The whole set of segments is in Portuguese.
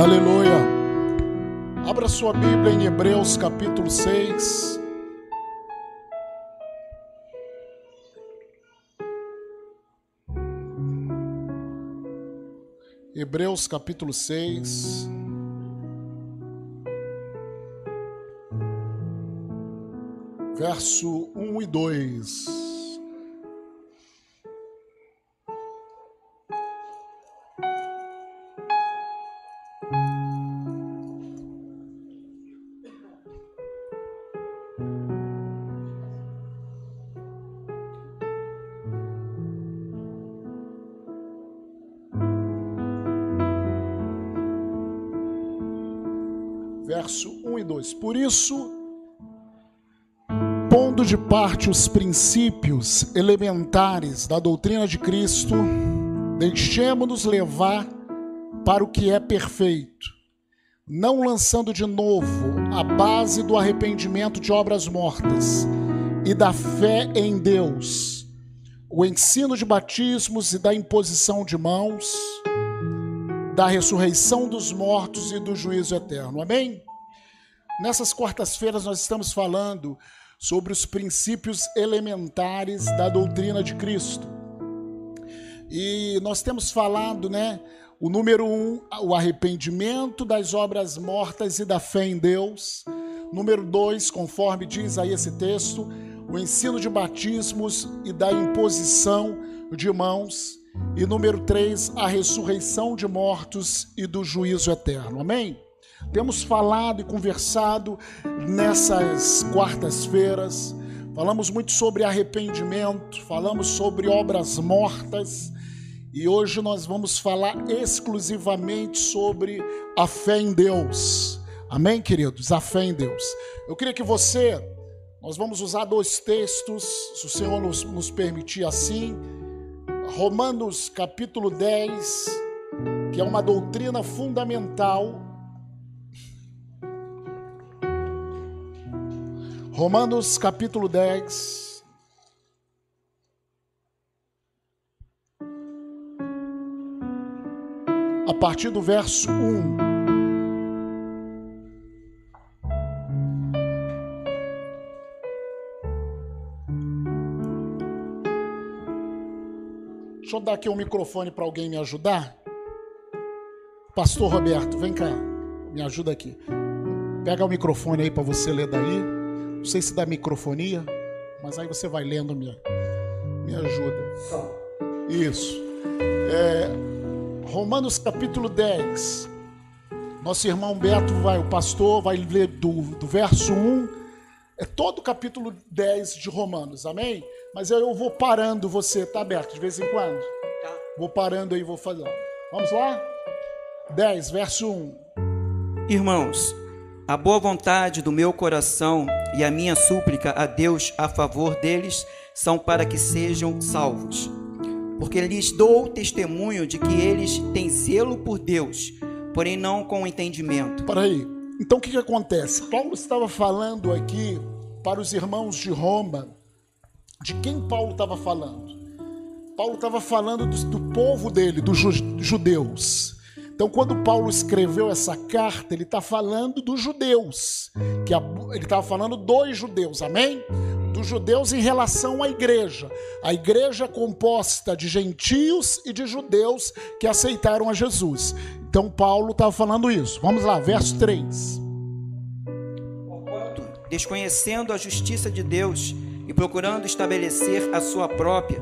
Aleluia. Abra sua Bíblia em Hebreus capítulo 6. Hebreus capítulo 6. Verso 1 e 2. 1 2. Por isso, pondo de parte os princípios elementares da doutrina de Cristo, deixemos-nos levar para o que é perfeito, não lançando de novo a base do arrependimento de obras mortas e da fé em Deus, o ensino de batismos e da imposição de mãos, da ressurreição dos mortos e do juízo eterno. Amém? Nessas quartas-feiras nós estamos falando sobre os princípios elementares da doutrina de Cristo. E nós temos falado, né? O número um, o arrependimento das obras mortas e da fé em Deus. Número dois, conforme diz aí esse texto, o ensino de batismos e da imposição de mãos. E número três, a ressurreição de mortos e do juízo eterno. Amém? Temos falado e conversado nessas quartas-feiras, falamos muito sobre arrependimento, falamos sobre obras mortas e hoje nós vamos falar exclusivamente sobre a fé em Deus. Amém, queridos? A fé em Deus. Eu queria que você, nós vamos usar dois textos, se o Senhor nos, nos permitir assim. Romanos capítulo 10, que é uma doutrina fundamental Romanos capítulo 10. A partir do verso 1. Deixa eu dar aqui um microfone para alguém me ajudar. Pastor Roberto, vem cá, me ajuda aqui. Pega o microfone aí para você ler daí. Não sei se dá microfonia, mas aí você vai lendo, me, me ajuda. Isso. É, Romanos capítulo 10. Nosso irmão Beto vai, o pastor, vai ler do, do verso 1. É todo o capítulo 10 de Romanos, amém? Mas eu vou parando você, tá aberto de vez em quando? Tá. Vou parando aí, vou fazer. Vamos lá? 10, verso 1. Irmãos, a boa vontade do meu coração e a minha súplica a Deus a favor deles são para que sejam salvos. Porque lhes dou testemunho de que eles têm zelo por Deus, porém não com entendimento. Para aí. Então o que, que acontece? Paulo estava falando aqui para os irmãos de Roma. De quem Paulo estava falando? Paulo estava falando do, do povo dele, dos judeus. Então, quando Paulo escreveu essa carta, ele está falando dos judeus, que ele estava falando dos judeus, amém? Dos judeus em relação à igreja. A igreja é composta de gentios e de judeus que aceitaram a Jesus. Então, Paulo estava falando isso. Vamos lá, verso 3. Desconhecendo a justiça de Deus e procurando estabelecer a sua própria,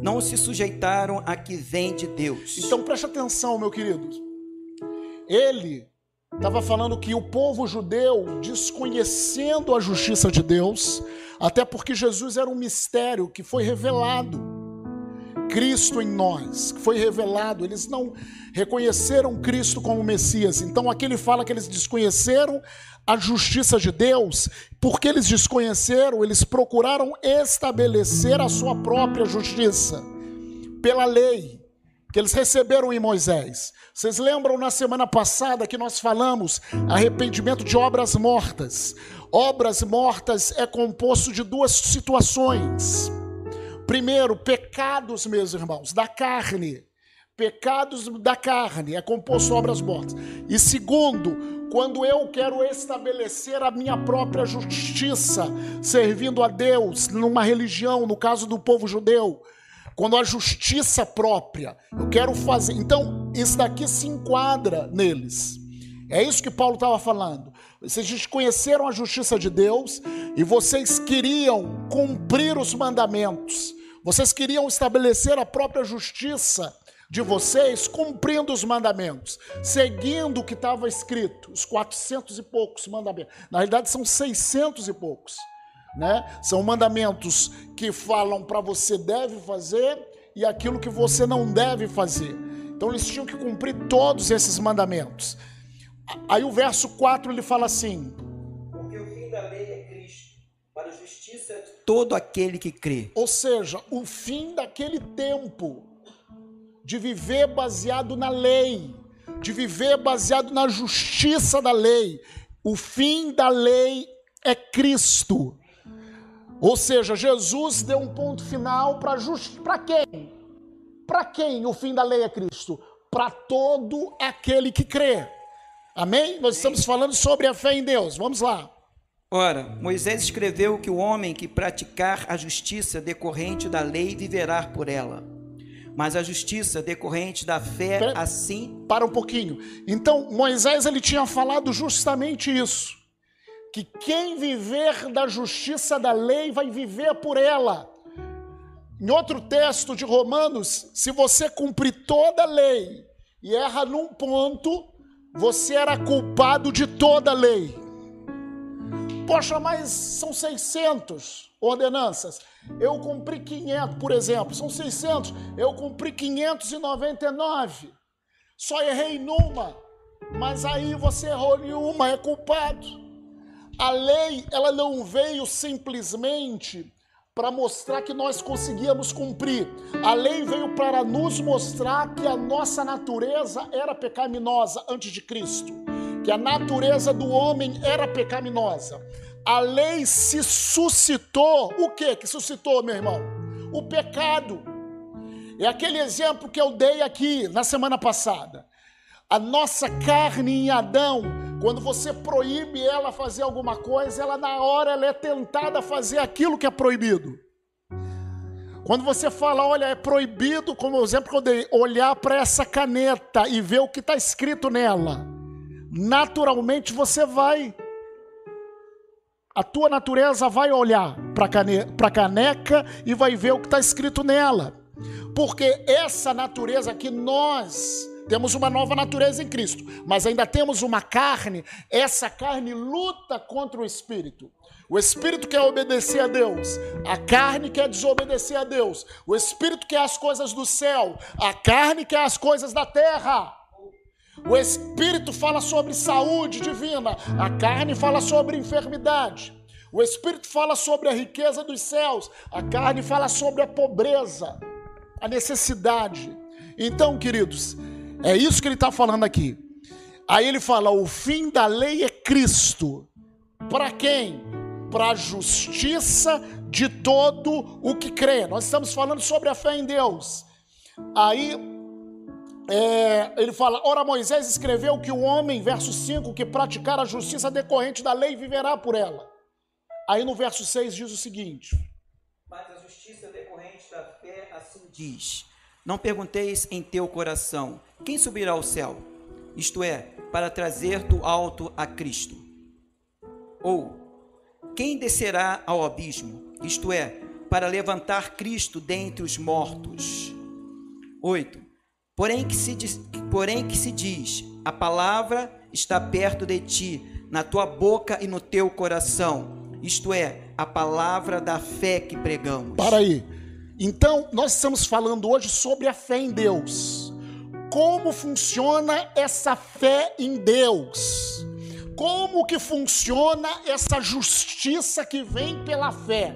não se sujeitaram a que vem de Deus. Então preste atenção, meu querido. Ele estava falando que o povo judeu, desconhecendo a justiça de Deus, até porque Jesus era um mistério que foi revelado. Cristo em nós, que foi revelado, eles não reconheceram Cristo como Messias. Então aqui ele fala que eles desconheceram a justiça de Deus, porque eles desconheceram, eles procuraram estabelecer a sua própria justiça pela lei que eles receberam em Moisés. Vocês lembram na semana passada que nós falamos arrependimento de obras mortas? Obras mortas é composto de duas situações. Primeiro, pecados, meus irmãos, da carne. pecados da carne, é composto obras mortas. E segundo, quando eu quero estabelecer a minha própria justiça, servindo a Deus numa religião, no caso do povo judeu, quando a justiça própria, eu quero fazer. Então, isso daqui se enquadra neles. É isso que Paulo estava falando. Vocês desconheceram a justiça de Deus e vocês queriam cumprir os mandamentos. Vocês queriam estabelecer a própria justiça de vocês cumprindo os mandamentos, seguindo o que estava escrito, os 400 e poucos mandamentos. Na realidade, são 600 e poucos. Né? São mandamentos que falam para você deve fazer e aquilo que você não deve fazer. Então eles tinham que cumprir todos esses mandamentos. Aí o verso 4 ele fala assim: Porque o fim da lei é Cristo, para a justiça de todo aquele que crê. Ou seja, o fim daquele tempo de viver baseado na lei, de viver baseado na justiça da lei. O fim da lei é Cristo. Ou seja, Jesus deu um ponto final para just... para quem? Para quem o fim da lei é Cristo? Para todo aquele que crê. Amém? Nós estamos falando sobre a fé em Deus. Vamos lá. Ora, Moisés escreveu que o homem que praticar a justiça decorrente da lei viverá por ela mas a justiça decorrente da fé assim. Para um pouquinho. Então, Moisés ele tinha falado justamente isso: que quem viver da justiça da lei vai viver por ela. Em outro texto de Romanos, se você cumprir toda a lei e erra num ponto, você era culpado de toda a lei. Poxa, mas são 600 ordenanças. Eu cumpri 500, por exemplo, são 600. Eu cumpri 599. Só errei numa. Mas aí você errou em uma, é culpado. A lei, ela não veio simplesmente para mostrar que nós conseguíamos cumprir. A lei veio para nos mostrar que a nossa natureza era pecaminosa antes de Cristo, que a natureza do homem era pecaminosa a lei se suscitou. O que que suscitou, meu irmão? O pecado. É aquele exemplo que eu dei aqui na semana passada. A nossa carne em Adão, quando você proíbe ela fazer alguma coisa, ela na hora ela é tentada a fazer aquilo que é proibido. Quando você fala, olha, é proibido, como o exemplo que eu dei, olhar para essa caneta e ver o que está escrito nela, naturalmente você vai a tua natureza vai olhar para a caneca e vai ver o que está escrito nela. Porque essa natureza que nós temos uma nova natureza em Cristo, mas ainda temos uma carne, essa carne luta contra o espírito. O espírito quer obedecer a Deus, a carne quer desobedecer a Deus. O espírito quer as coisas do céu, a carne quer as coisas da terra. O Espírito fala sobre saúde divina, a carne fala sobre enfermidade. O Espírito fala sobre a riqueza dos céus, a carne fala sobre a pobreza, a necessidade. Então, queridos, é isso que ele está falando aqui. Aí ele fala: o fim da lei é Cristo. Para quem? Para a justiça de todo o que crê. Nós estamos falando sobre a fé em Deus. Aí é, ele fala: Ora, Moisés escreveu que o homem, verso 5, que praticar a justiça decorrente da lei viverá por ela. Aí no verso 6 diz o seguinte: Mas a justiça decorrente da fé assim diz: Não pergunteis em teu coração: Quem subirá ao céu? Isto é, para trazer do alto a Cristo. Ou quem descerá ao abismo? Isto é, para levantar Cristo dentre os mortos. 8. Porém que, se diz, porém que se diz: a palavra está perto de ti, na tua boca e no teu coração. Isto é, a palavra da fé que pregamos. Para aí. Então, nós estamos falando hoje sobre a fé em Deus. Como funciona essa fé em Deus? Como que funciona essa justiça que vem pela fé?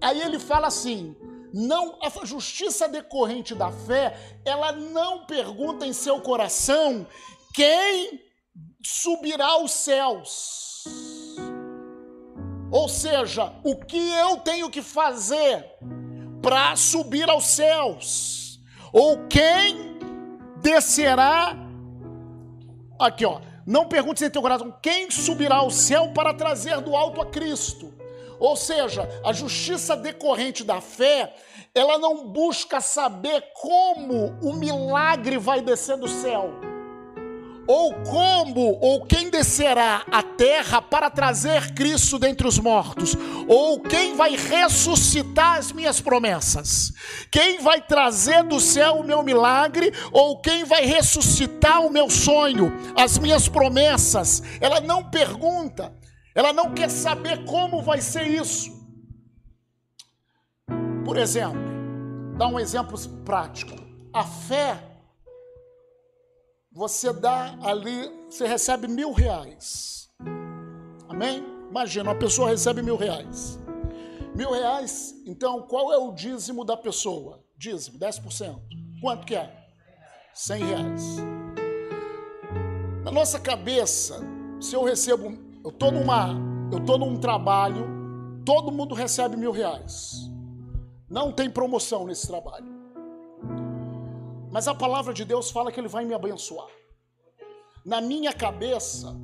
Aí ele fala assim: não a justiça decorrente da fé, ela não pergunta em seu coração quem subirá aos céus. Ou seja, o que eu tenho que fazer para subir aos céus? Ou quem descerá. Aqui, ó. Não pergunte em teu coração quem subirá ao céu para trazer do alto a Cristo. Ou seja, a justiça decorrente da fé, ela não busca saber como o milagre vai descer do céu ou como ou quem descerá à terra para trazer Cristo dentre os mortos, ou quem vai ressuscitar as minhas promessas, quem vai trazer do céu o meu milagre, ou quem vai ressuscitar o meu sonho, as minhas promessas. Ela não pergunta, ela não quer saber como vai ser isso. Por exemplo, dá um exemplo prático. A fé você dá ali, você recebe mil reais. Amém? Imagina, uma pessoa recebe mil reais. Mil reais, então qual é o dízimo da pessoa? Dízimo, 10%. Quanto que é? 100 reais. Na nossa cabeça, se eu recebo, eu estou numa, eu tô num trabalho, todo mundo recebe mil reais. Não tem promoção nesse trabalho. Mas a palavra de Deus fala que Ele vai me abençoar. Na minha cabeça,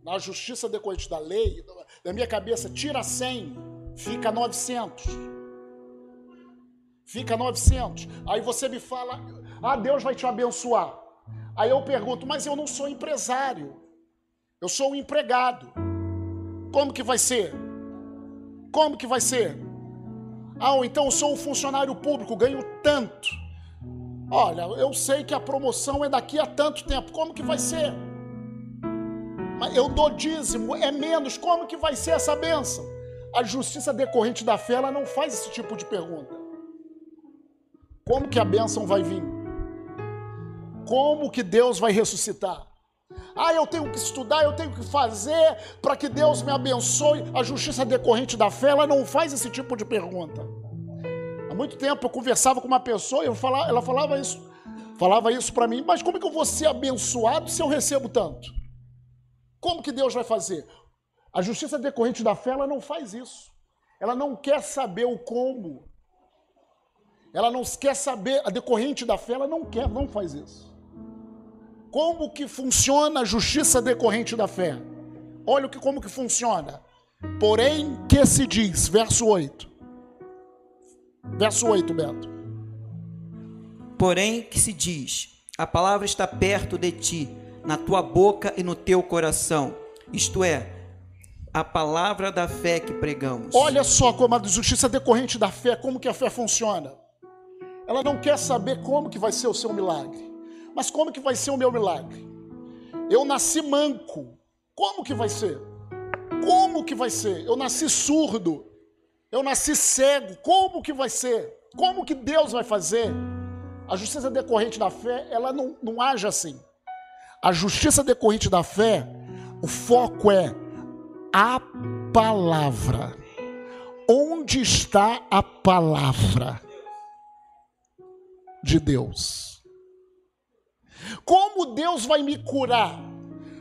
na justiça decorrente da lei, na minha cabeça, tira 100, fica 900. Fica 900. Aí você me fala, ah, Deus vai te abençoar. Aí eu pergunto, mas eu não sou empresário. Eu sou um empregado. Como que vai ser? Como que vai ser? Ah, então eu sou um funcionário público, ganho tanto. Olha, eu sei que a promoção é daqui a tanto tempo, como que vai ser? Mas eu dou dízimo, é menos, como que vai ser essa benção? A justiça decorrente da fé, ela não faz esse tipo de pergunta. Como que a bênção vai vir? Como que Deus vai ressuscitar? Ah, eu tenho que estudar, eu tenho que fazer para que Deus me abençoe. A justiça decorrente da fé, ela não faz esse tipo de pergunta muito tempo eu conversava com uma pessoa e falava, ela falava isso, falava isso para mim, mas como é que eu vou ser abençoado se eu recebo tanto? Como que Deus vai fazer? A justiça decorrente da fé, ela não faz isso. Ela não quer saber o como. Ela não quer saber, a decorrente da fé, ela não quer, não faz isso. Como que funciona a justiça decorrente da fé? Olha o que, como que funciona. Porém, que se diz, verso 8. Verso 8, Beto. Porém, que se diz: a palavra está perto de ti, na tua boca e no teu coração. Isto é, a palavra da fé que pregamos. Olha só como a justiça decorrente da fé, como que a fé funciona. Ela não quer saber como que vai ser o seu milagre, mas como que vai ser o meu milagre. Eu nasci manco, como que vai ser? Como que vai ser? Eu nasci surdo, eu nasci cego, como que vai ser? Como que Deus vai fazer? A justiça decorrente da fé, ela não, não age assim. A justiça decorrente da fé, o foco é a palavra. Onde está a palavra de Deus? Como Deus vai me curar?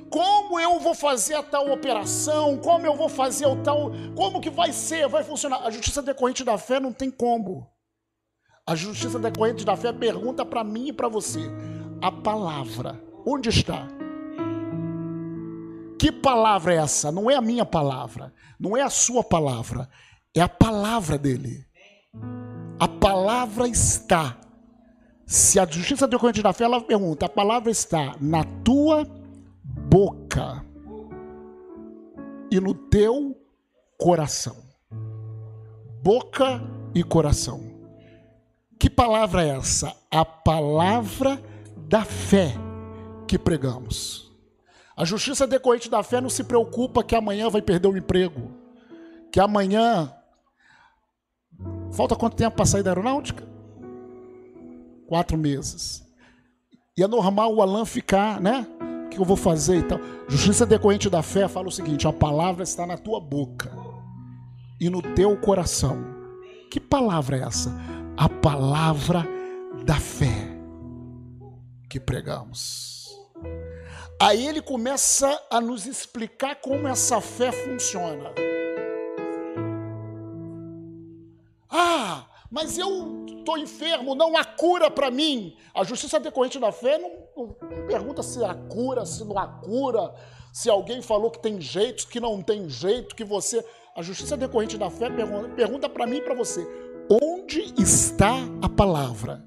Como eu vou fazer a tal operação, como eu vou fazer o tal, como que vai ser, vai funcionar. A justiça decorrente da fé não tem como. A justiça decorrente da fé pergunta para mim e para você: a palavra, onde está? Que palavra é essa? Não é a minha palavra, não é a sua palavra, é a palavra dele. A palavra está. Se a justiça decorrente da fé, ela pergunta: a palavra está na tua boca e no teu coração. Boca e coração. Que palavra é essa? A palavra da fé que pregamos. A justiça decorrente da fé não se preocupa que amanhã vai perder o emprego, que amanhã. Falta quanto tempo para sair da aeronáutica? Quatro meses. E é normal o Alan ficar, né? O que eu vou fazer e tal. Justiça decorrente da fé fala o seguinte: a palavra está na tua boca e no teu coração. Que palavra é essa? A palavra da fé que pregamos. Aí ele começa a nos explicar como essa fé funciona. Ah, Mas eu estou enfermo, não há cura para mim. A justiça decorrente da fé não, não, pergunta se há cura, se não há cura, se alguém falou que tem jeito, que não tem jeito, que você. A justiça decorrente da fé pergunta para mim e para você: onde está a palavra?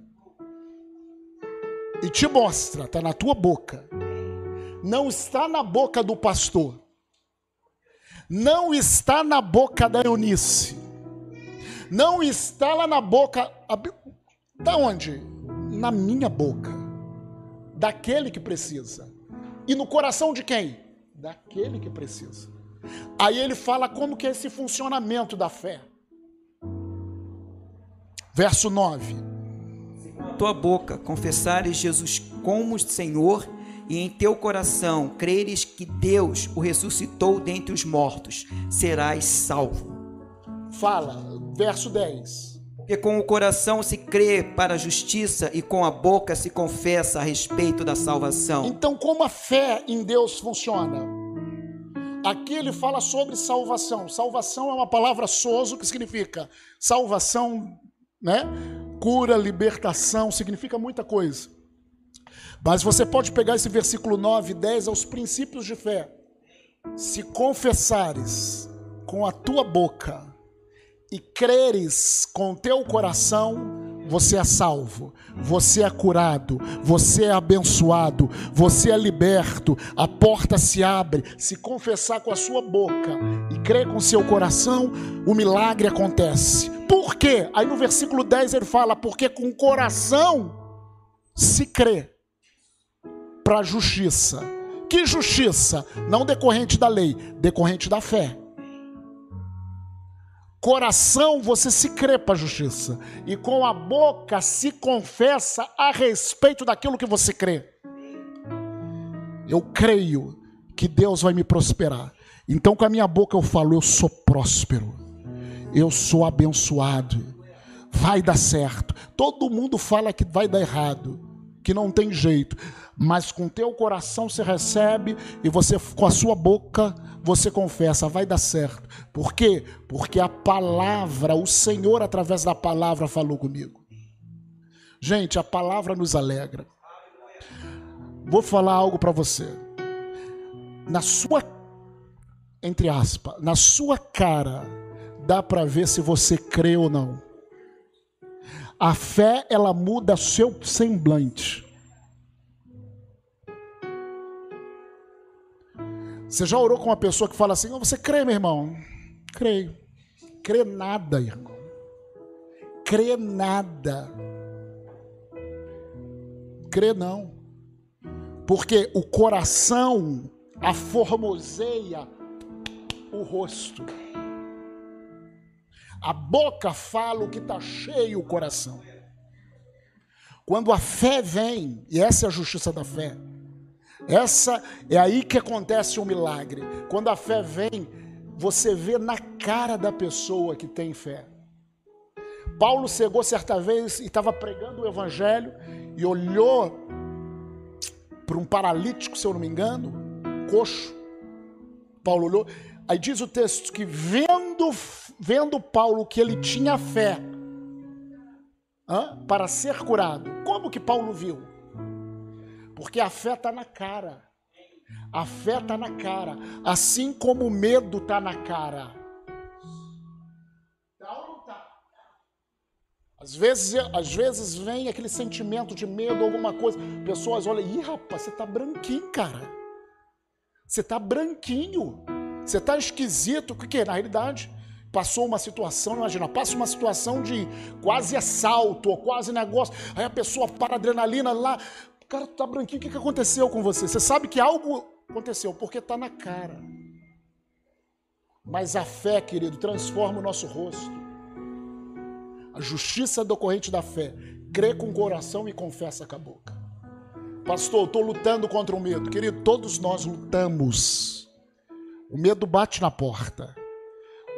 E te mostra, está na tua boca. Não está na boca do pastor. Não está na boca da Eunice. Não está lá na boca. Da onde? Na minha boca. Daquele que precisa. E no coração de quem? Daquele que precisa. Aí ele fala como que é esse funcionamento da fé. Verso 9. Tua boca confessares Jesus como Senhor e em teu coração creres que Deus o ressuscitou dentre os mortos, serás salvo. Fala, verso 10. Porque com o coração se crê para a justiça e com a boca se confessa a respeito da salvação. Então, como a fé em Deus funciona? Aqui ele fala sobre salvação. Salvação é uma palavra soso que significa salvação, né? Cura, libertação, significa muita coisa. Mas você pode pegar esse versículo 9 e 10 aos princípios de fé. Se confessares com a tua boca e creres com teu coração, você é salvo, você é curado, você é abençoado, você é liberto, a porta se abre. Se confessar com a sua boca e crer com seu coração, o milagre acontece. Por quê? Aí no versículo 10 ele fala: porque com o coração se crê para a justiça. Que justiça? Não decorrente da lei, decorrente da fé. Coração você se crê para a justiça, e com a boca se confessa a respeito daquilo que você crê. Eu creio que Deus vai me prosperar. Então, com a minha boca eu falo: eu sou próspero, eu sou abençoado, vai dar certo. Todo mundo fala que vai dar errado, que não tem jeito mas com teu coração você recebe e você com a sua boca você confessa, vai dar certo. Por quê? Porque a palavra, o Senhor através da palavra falou comigo. Gente, a palavra nos alegra. Vou falar algo para você. Na sua entre aspas, na sua cara dá para ver se você crê ou não. A fé ela muda seu semblante. Você já orou com uma pessoa que fala assim: oh, Você crê, meu irmão? Creio. Crê nada, irmão. Crê nada. Crê não. Porque o coração aformoseia o rosto. A boca fala o que está cheio o coração. Quando a fé vem, e essa é a justiça da fé, essa é aí que acontece o um milagre. Quando a fé vem, você vê na cara da pessoa que tem fé. Paulo chegou certa vez e estava pregando o evangelho e olhou para um paralítico, se eu não me engano, coxo. Paulo olhou, aí diz o texto que vendo, vendo Paulo que ele tinha fé para ser curado, como que Paulo viu? Porque a fé está na cara. A fé está na cara. Assim como o medo está na cara. Tá ou não tá? Às vezes, às vezes vem aquele sentimento de medo, alguma coisa. Pessoas olham, ih, rapaz, você está branquinho, cara. Você está branquinho. Você está esquisito. O que é? Na realidade, passou uma situação, imagina, passa uma situação de quase assalto, ou quase negócio. Aí a pessoa para adrenalina lá, Cara, tu tá branquinho, o que, que aconteceu com você? Você sabe que algo aconteceu, porque tá na cara. Mas a fé, querido, transforma o nosso rosto. A justiça decorrente da fé. Crê com o coração e confessa com a boca. Pastor, estou lutando contra o medo. Querido, todos nós lutamos. O medo bate na porta.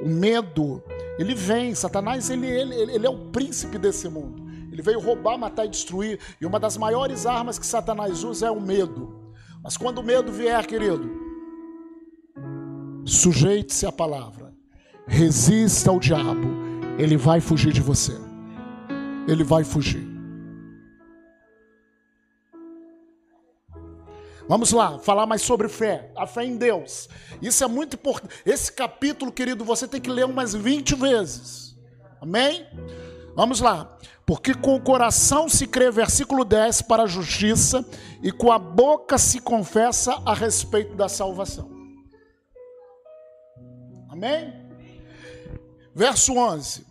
O medo, ele vem. Satanás, ele, ele, ele é o príncipe desse mundo. Ele veio roubar, matar e destruir. E uma das maiores armas que Satanás usa é o medo. Mas quando o medo vier, querido, sujeite-se à palavra. Resista ao diabo. Ele vai fugir de você. ele vai fugir. Vamos lá, falar mais sobre fé, a fé em Deus. Isso é muito importante. Esse capítulo, querido, você tem que ler umas 20 vezes. Amém? Vamos lá. Porque com o coração se crê, versículo 10, para a justiça, e com a boca se confessa a respeito da salvação. Amém? Verso 11.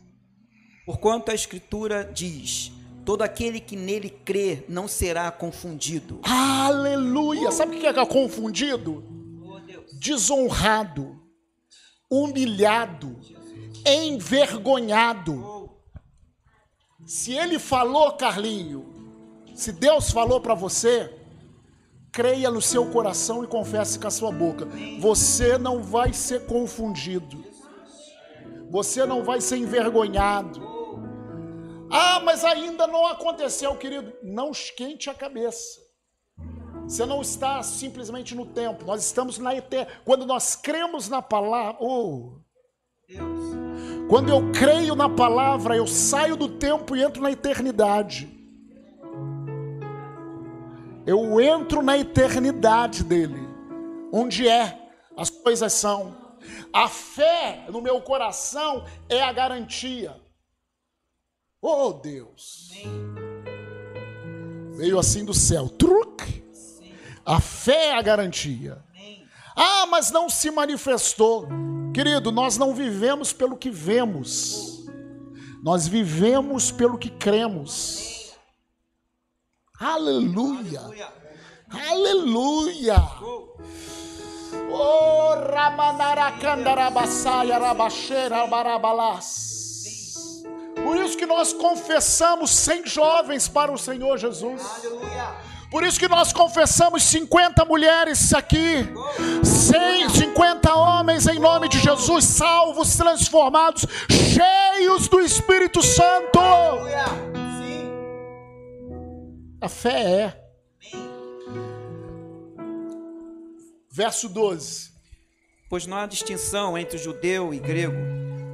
Porquanto a Escritura diz: Todo aquele que nele crê não será confundido. Aleluia! Sabe o que é confundido? Desonrado, humilhado, envergonhado. Se ele falou, Carlinho, se Deus falou para você, creia no seu coração e confesse com a sua boca. Você não vai ser confundido. Você não vai ser envergonhado. Ah, mas ainda não aconteceu, querido. Não esquente a cabeça. Você não está simplesmente no tempo. Nós estamos na eternidade. Quando nós cremos na palavra. Oh, Deus. Quando eu creio na palavra, eu saio do tempo e entro na eternidade. Eu entro na eternidade dele, onde é, as coisas são. A fé no meu coração é a garantia. Oh Deus! Veio assim do céu, truque. A fé é a garantia. Ah, mas não se manifestou. Querido, nós não vivemos pelo que vemos, nós vivemos pelo que cremos. Aleluia! Aleluia! Oh, Ramanarakandarabasaya Rabaxeira Barabalás. Por isso que nós confessamos 100 jovens para o Senhor Jesus. Por isso que nós confessamos 50 mulheres aqui, 100, 50 homens em nome de Jesus, salvos, transformados, cheios do Espírito Santo. A fé é. Verso 12. Pois não há distinção entre judeu e grego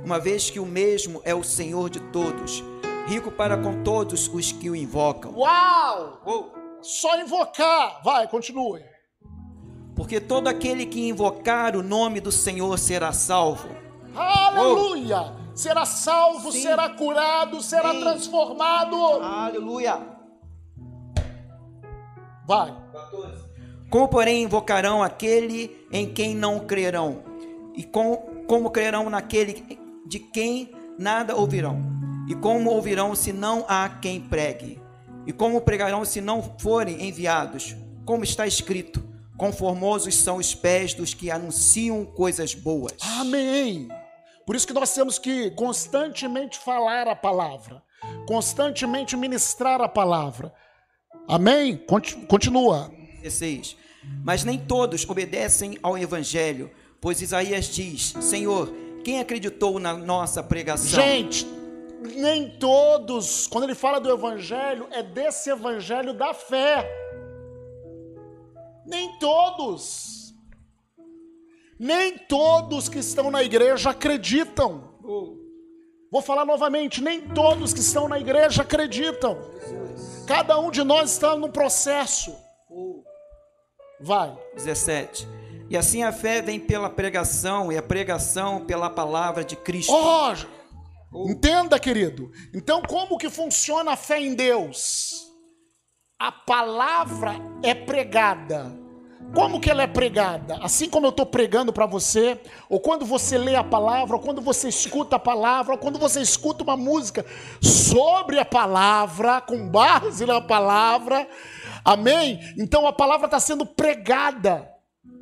uma vez que o mesmo é o Senhor de todos, rico para com todos os que o invocam. Uau! Uou. Só invocar. Vai, continue. Porque todo aquele que invocar o nome do Senhor será salvo. Aleluia! Uou. Será salvo, Sim. será curado, será Sim. transformado. Aleluia! Vai. Como, porém, invocarão aquele em quem não crerão? E com, como crerão naquele de quem nada ouvirão? E como ouvirão se não há quem pregue? E como pregarão se não forem enviados? Como está escrito: Conformosos são os pés dos que anunciam coisas boas. Amém. Por isso que nós temos que constantemente falar a palavra, constantemente ministrar a palavra. Amém? Continua. 16. Mas nem todos obedecem ao evangelho, pois Isaías diz: Senhor, quem acreditou na nossa pregação? Gente, nem todos, quando ele fala do evangelho, é desse evangelho da fé. Nem todos. Nem todos que estão na igreja acreditam. Vou falar novamente, nem todos que estão na igreja acreditam. Cada um de nós está no processo. Vai. 17. E assim a fé vem pela pregação, e a pregação pela palavra de Cristo. Oh, entenda, querido. Então, como que funciona a fé em Deus? A palavra é pregada. Como que ela é pregada? Assim como eu estou pregando para você, ou quando você lê a palavra, ou quando você escuta a palavra, ou quando você escuta uma música sobre a palavra, com base na palavra, amém? Então a palavra está sendo pregada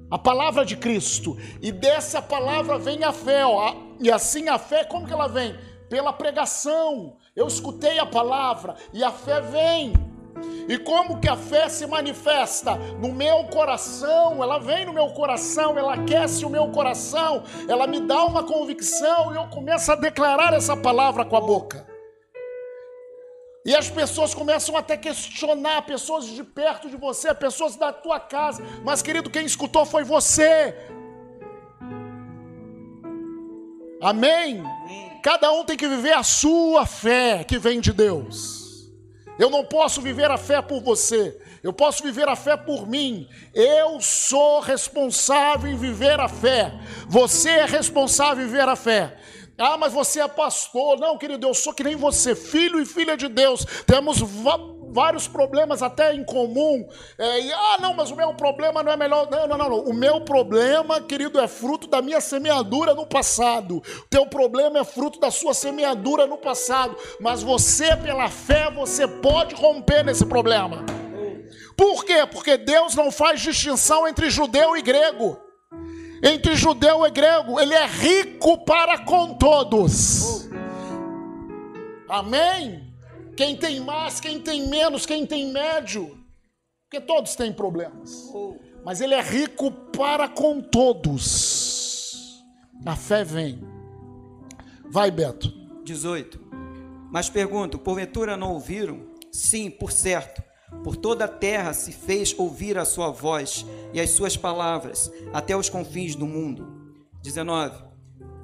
a palavra de Cristo. E dessa palavra vem a fé. Ó. E assim a fé, como que ela vem? Pela pregação. Eu escutei a palavra e a fé vem. E como que a fé se manifesta no meu coração? Ela vem no meu coração, ela aquece o meu coração, ela me dá uma convicção e eu começo a declarar essa palavra com a boca. E as pessoas começam até questionar, pessoas de perto de você, pessoas da tua casa. Mas, querido, quem escutou foi você. Amém? Cada um tem que viver a sua fé que vem de Deus. Eu não posso viver a fé por você. Eu posso viver a fé por mim. Eu sou responsável em viver a fé. Você é responsável em viver a fé. Ah, mas você é pastor. Não, querido, eu sou que nem você, filho e filha de Deus. Temos vários problemas até em comum. É, e, ah, não, mas o meu problema não é melhor. Não, não, não, não. O meu problema, querido, é fruto da minha semeadura no passado. O teu problema é fruto da sua semeadura no passado. Mas você, pela fé, você pode romper nesse problema. Por quê? Porque Deus não faz distinção entre judeu e grego entre judeu e grego, ele é rico para com todos. Amém? Quem tem mais, quem tem menos, quem tem médio, porque todos têm problemas. Mas ele é rico para com todos. A fé vem. Vai, Beto. 18. Mas pergunto: porventura não ouviram? Sim, por certo por toda a terra se fez ouvir a sua voz e as suas palavras até os confins do mundo. 19.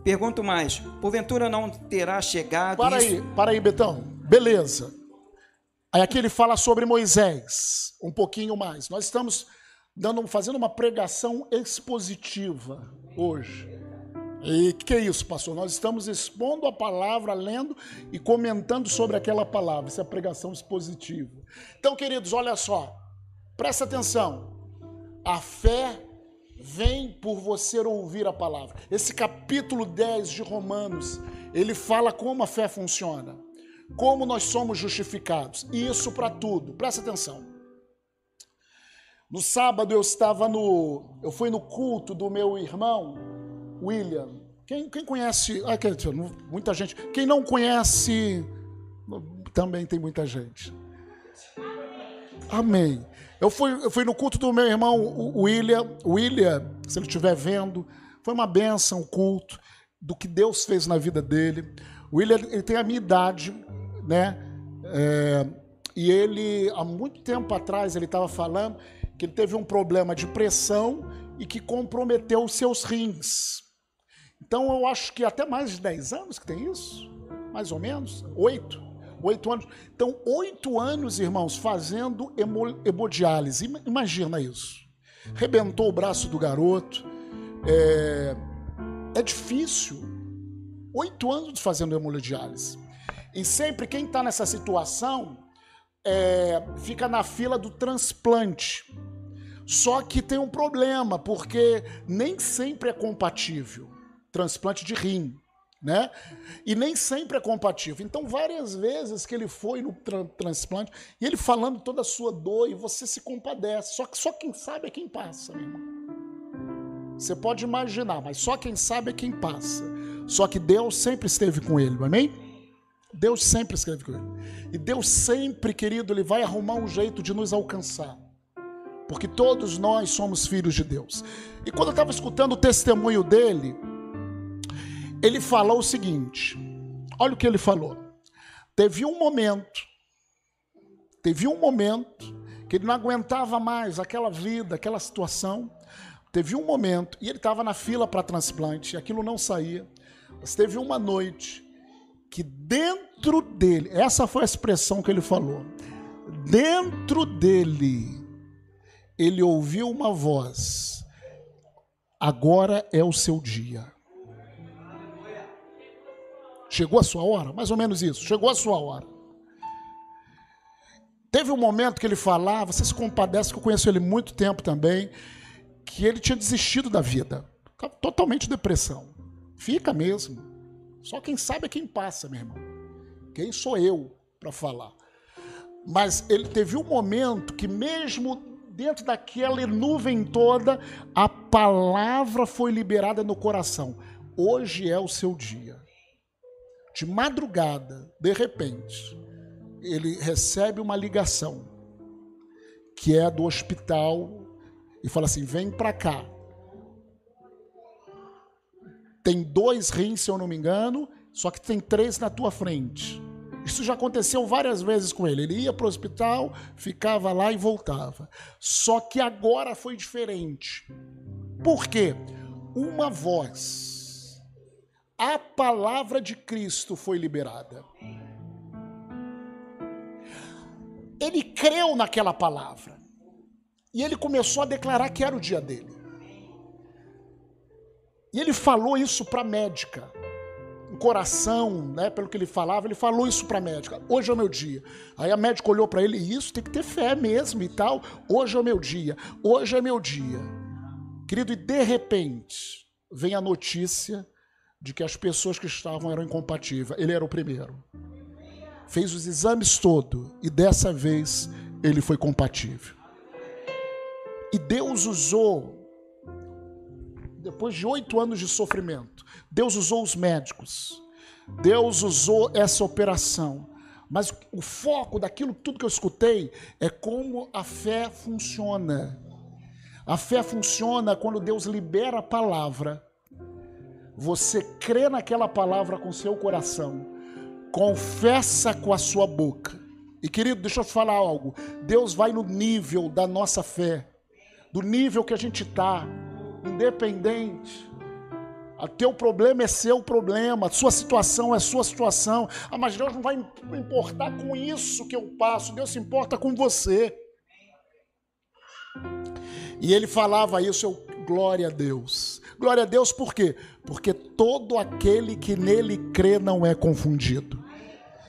Pergunto mais: porventura não terá chegado. Para isso... aí, para aí, Betão. Beleza. Aí aqui ele fala sobre Moisés, um pouquinho mais. Nós estamos dando, fazendo uma pregação expositiva hoje. E o que é isso, pastor? Nós estamos expondo a palavra, lendo e comentando sobre aquela palavra. Isso é pregação expositiva. Então, queridos, olha só. Presta atenção. A fé vem por você ouvir a palavra. Esse capítulo 10 de Romanos, ele fala como a fé funciona. Como nós somos justificados. E isso para tudo. Presta atenção. No sábado eu estava no. Eu fui no culto do meu irmão William. Quem, quem conhece. Ah, muita gente. Quem não conhece, também tem muita gente. Amém. Eu fui, eu fui no culto do meu irmão William. William, se ele estiver vendo, foi uma benção o culto do que Deus fez na vida dele. William ele tem a minha idade, né? É, e ele, há muito tempo atrás, ele estava falando que ele teve um problema de pressão e que comprometeu os seus rins. Então eu acho que até mais de 10 anos que tem isso, mais ou menos, oito, oito anos. Então, oito anos, irmãos, fazendo hemodiálise. Imagina isso. Rebentou o braço do garoto. É, é difícil. Oito anos fazendo hemodiálise. E sempre quem está nessa situação é, fica na fila do transplante. Só que tem um problema, porque nem sempre é compatível transplante de rim, né? E nem sempre é compatível. Então, várias vezes que ele foi no tra transplante, e ele falando toda a sua dor, e você se compadece. Só que só quem sabe é quem passa, meu irmão. Você pode imaginar, mas só quem sabe é quem passa. Só que Deus sempre esteve com ele, amém? Deus sempre esteve com ele. E Deus sempre, querido, ele vai arrumar um jeito de nos alcançar. Porque todos nós somos filhos de Deus. E quando eu estava escutando o testemunho dele, ele falou o seguinte: olha o que ele falou. Teve um momento, teve um momento que ele não aguentava mais aquela vida, aquela situação. Teve um momento, e ele estava na fila para transplante, e aquilo não saía. Mas teve uma noite que dentro dele, essa foi a expressão que ele falou, dentro dele, ele ouviu uma voz: agora é o seu dia. Chegou a sua hora? Mais ou menos isso. Chegou a sua hora. Teve um momento que ele falava, você se compadece, que eu conheço ele muito tempo também, que ele tinha desistido da vida. Totalmente depressão. Fica mesmo. Só quem sabe é quem passa, meu irmão. Quem sou eu para falar? Mas ele teve um momento que, mesmo dentro daquela nuvem toda, a palavra foi liberada no coração. Hoje é o seu dia de madrugada, de repente, ele recebe uma ligação que é do hospital e fala assim: vem para cá. Tem dois rins, se eu não me engano, só que tem três na tua frente. Isso já aconteceu várias vezes com ele. Ele ia para o hospital, ficava lá e voltava. Só que agora foi diferente. Por quê? Uma voz a palavra de Cristo foi liberada. Ele creu naquela palavra. E ele começou a declarar que era o dia dele. E ele falou isso para a médica. O coração, né, pelo que ele falava, ele falou isso para a médica. Hoje é o meu dia. Aí a médica olhou para ele, isso tem que ter fé mesmo e tal. Hoje é o meu dia. Hoje é meu dia. Querido, e de repente vem a notícia de que as pessoas que estavam eram incompatíveis. Ele era o primeiro. Fez os exames todo e dessa vez ele foi compatível. E Deus usou depois de oito anos de sofrimento, Deus usou os médicos, Deus usou essa operação. Mas o foco daquilo tudo que eu escutei é como a fé funciona. A fé funciona quando Deus libera a palavra. Você crê naquela palavra com seu coração, confessa com a sua boca. E querido, deixa eu te falar algo. Deus vai no nível da nossa fé, do nível que a gente está independente. O teu problema é seu problema, a sua situação é sua situação. Ah, mas Deus não vai importar com isso que eu passo, Deus se importa com você. E ele falava isso, eu, glória a Deus. Glória a Deus por quê? Porque todo aquele que nele crê não é confundido.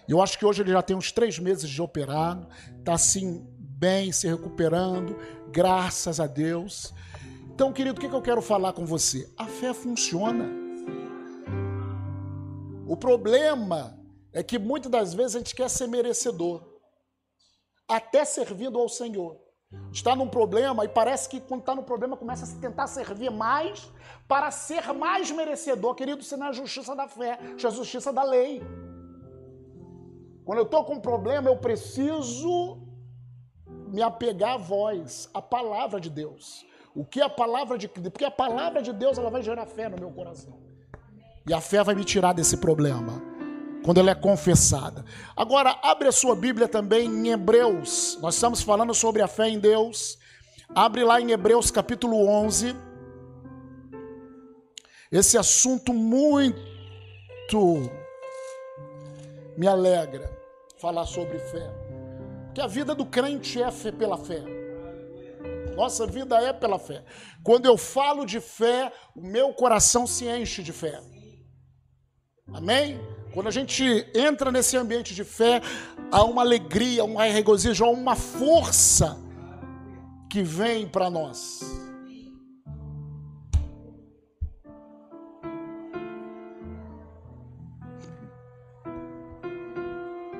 Eu acho que hoje ele já tem uns três meses de operado, está assim, bem, se recuperando, graças a Deus. Então, querido, o que eu quero falar com você? A fé funciona. O problema é que muitas das vezes a gente quer ser merecedor, até servindo ao Senhor. Está num problema e parece que quando está no problema começa a tentar servir mais para ser mais merecedor. Querido, isso não é a justiça da fé, isso é a justiça da lei. Quando eu estou com um problema, eu preciso me apegar à voz, à palavra de Deus. O que a palavra de porque a palavra de Deus ela vai gerar fé no meu coração. E a fé vai me tirar desse problema quando ela é confessada. Agora, abre a sua Bíblia também em Hebreus. Nós estamos falando sobre a fé em Deus. Abre lá em Hebreus capítulo 11. Esse assunto muito me alegra falar sobre fé. Porque a vida do crente é fé pela fé. Nossa vida é pela fé. Quando eu falo de fé, o meu coração se enche de fé. Amém? Quando a gente entra nesse ambiente de fé, há uma alegria, um regozijo, há uma força que vem para nós.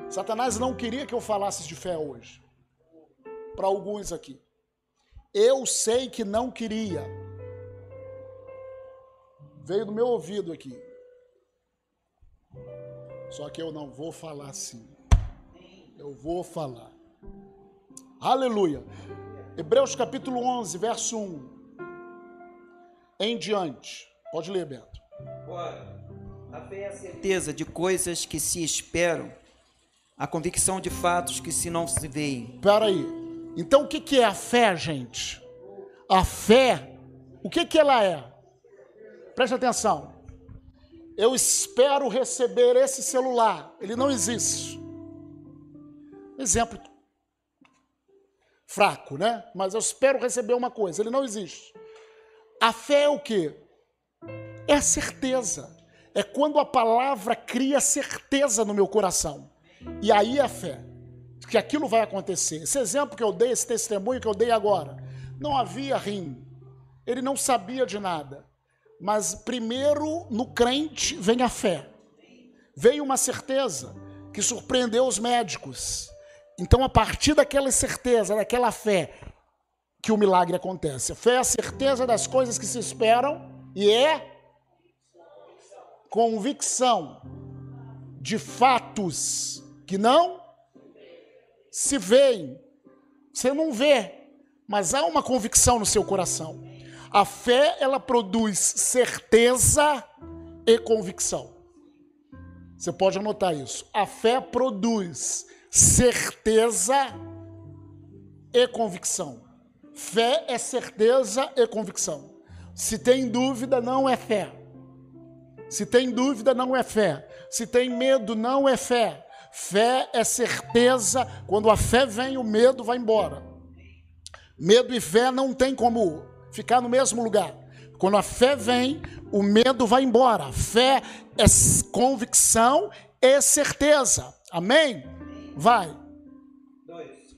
Satanás não queria que eu falasse de fé hoje. Para alguns aqui. Eu sei que não queria. Veio do meu ouvido aqui. Só que eu não vou falar assim. Eu vou falar. Aleluia. Hebreus capítulo 11, verso 1. Em diante. Pode ler, Beto. Ora, a fé é a certeza de coisas que se esperam, a convicção de fatos que se não se veem. Espera aí. Então, o que, é a fé, gente? A fé, o que, que ela é? Preste atenção. Eu espero receber esse celular. Ele não existe. Exemplo fraco, né? Mas eu espero receber uma coisa. Ele não existe. A fé é o quê? É a certeza. É quando a palavra cria certeza no meu coração. E aí é a fé que aquilo vai acontecer. Esse exemplo que eu dei, esse testemunho que eu dei agora, não havia rim. Ele não sabia de nada. Mas primeiro no crente vem a fé. Veio uma certeza que surpreendeu os médicos. Então, a partir daquela certeza, daquela fé, que o milagre acontece. A fé é a certeza das coisas que se esperam e é convicção de fatos que não se veem. Você não vê, mas há uma convicção no seu coração. A fé, ela produz certeza e convicção. Você pode anotar isso. A fé produz certeza e convicção. Fé é certeza e convicção. Se tem dúvida, não é fé. Se tem dúvida, não é fé. Se tem medo, não é fé. Fé é certeza. Quando a fé vem, o medo vai embora. Medo e fé não tem como ficar no mesmo lugar. Quando a fé vem, o medo vai embora. Fé é convicção e certeza. Amém? Vai. Dois.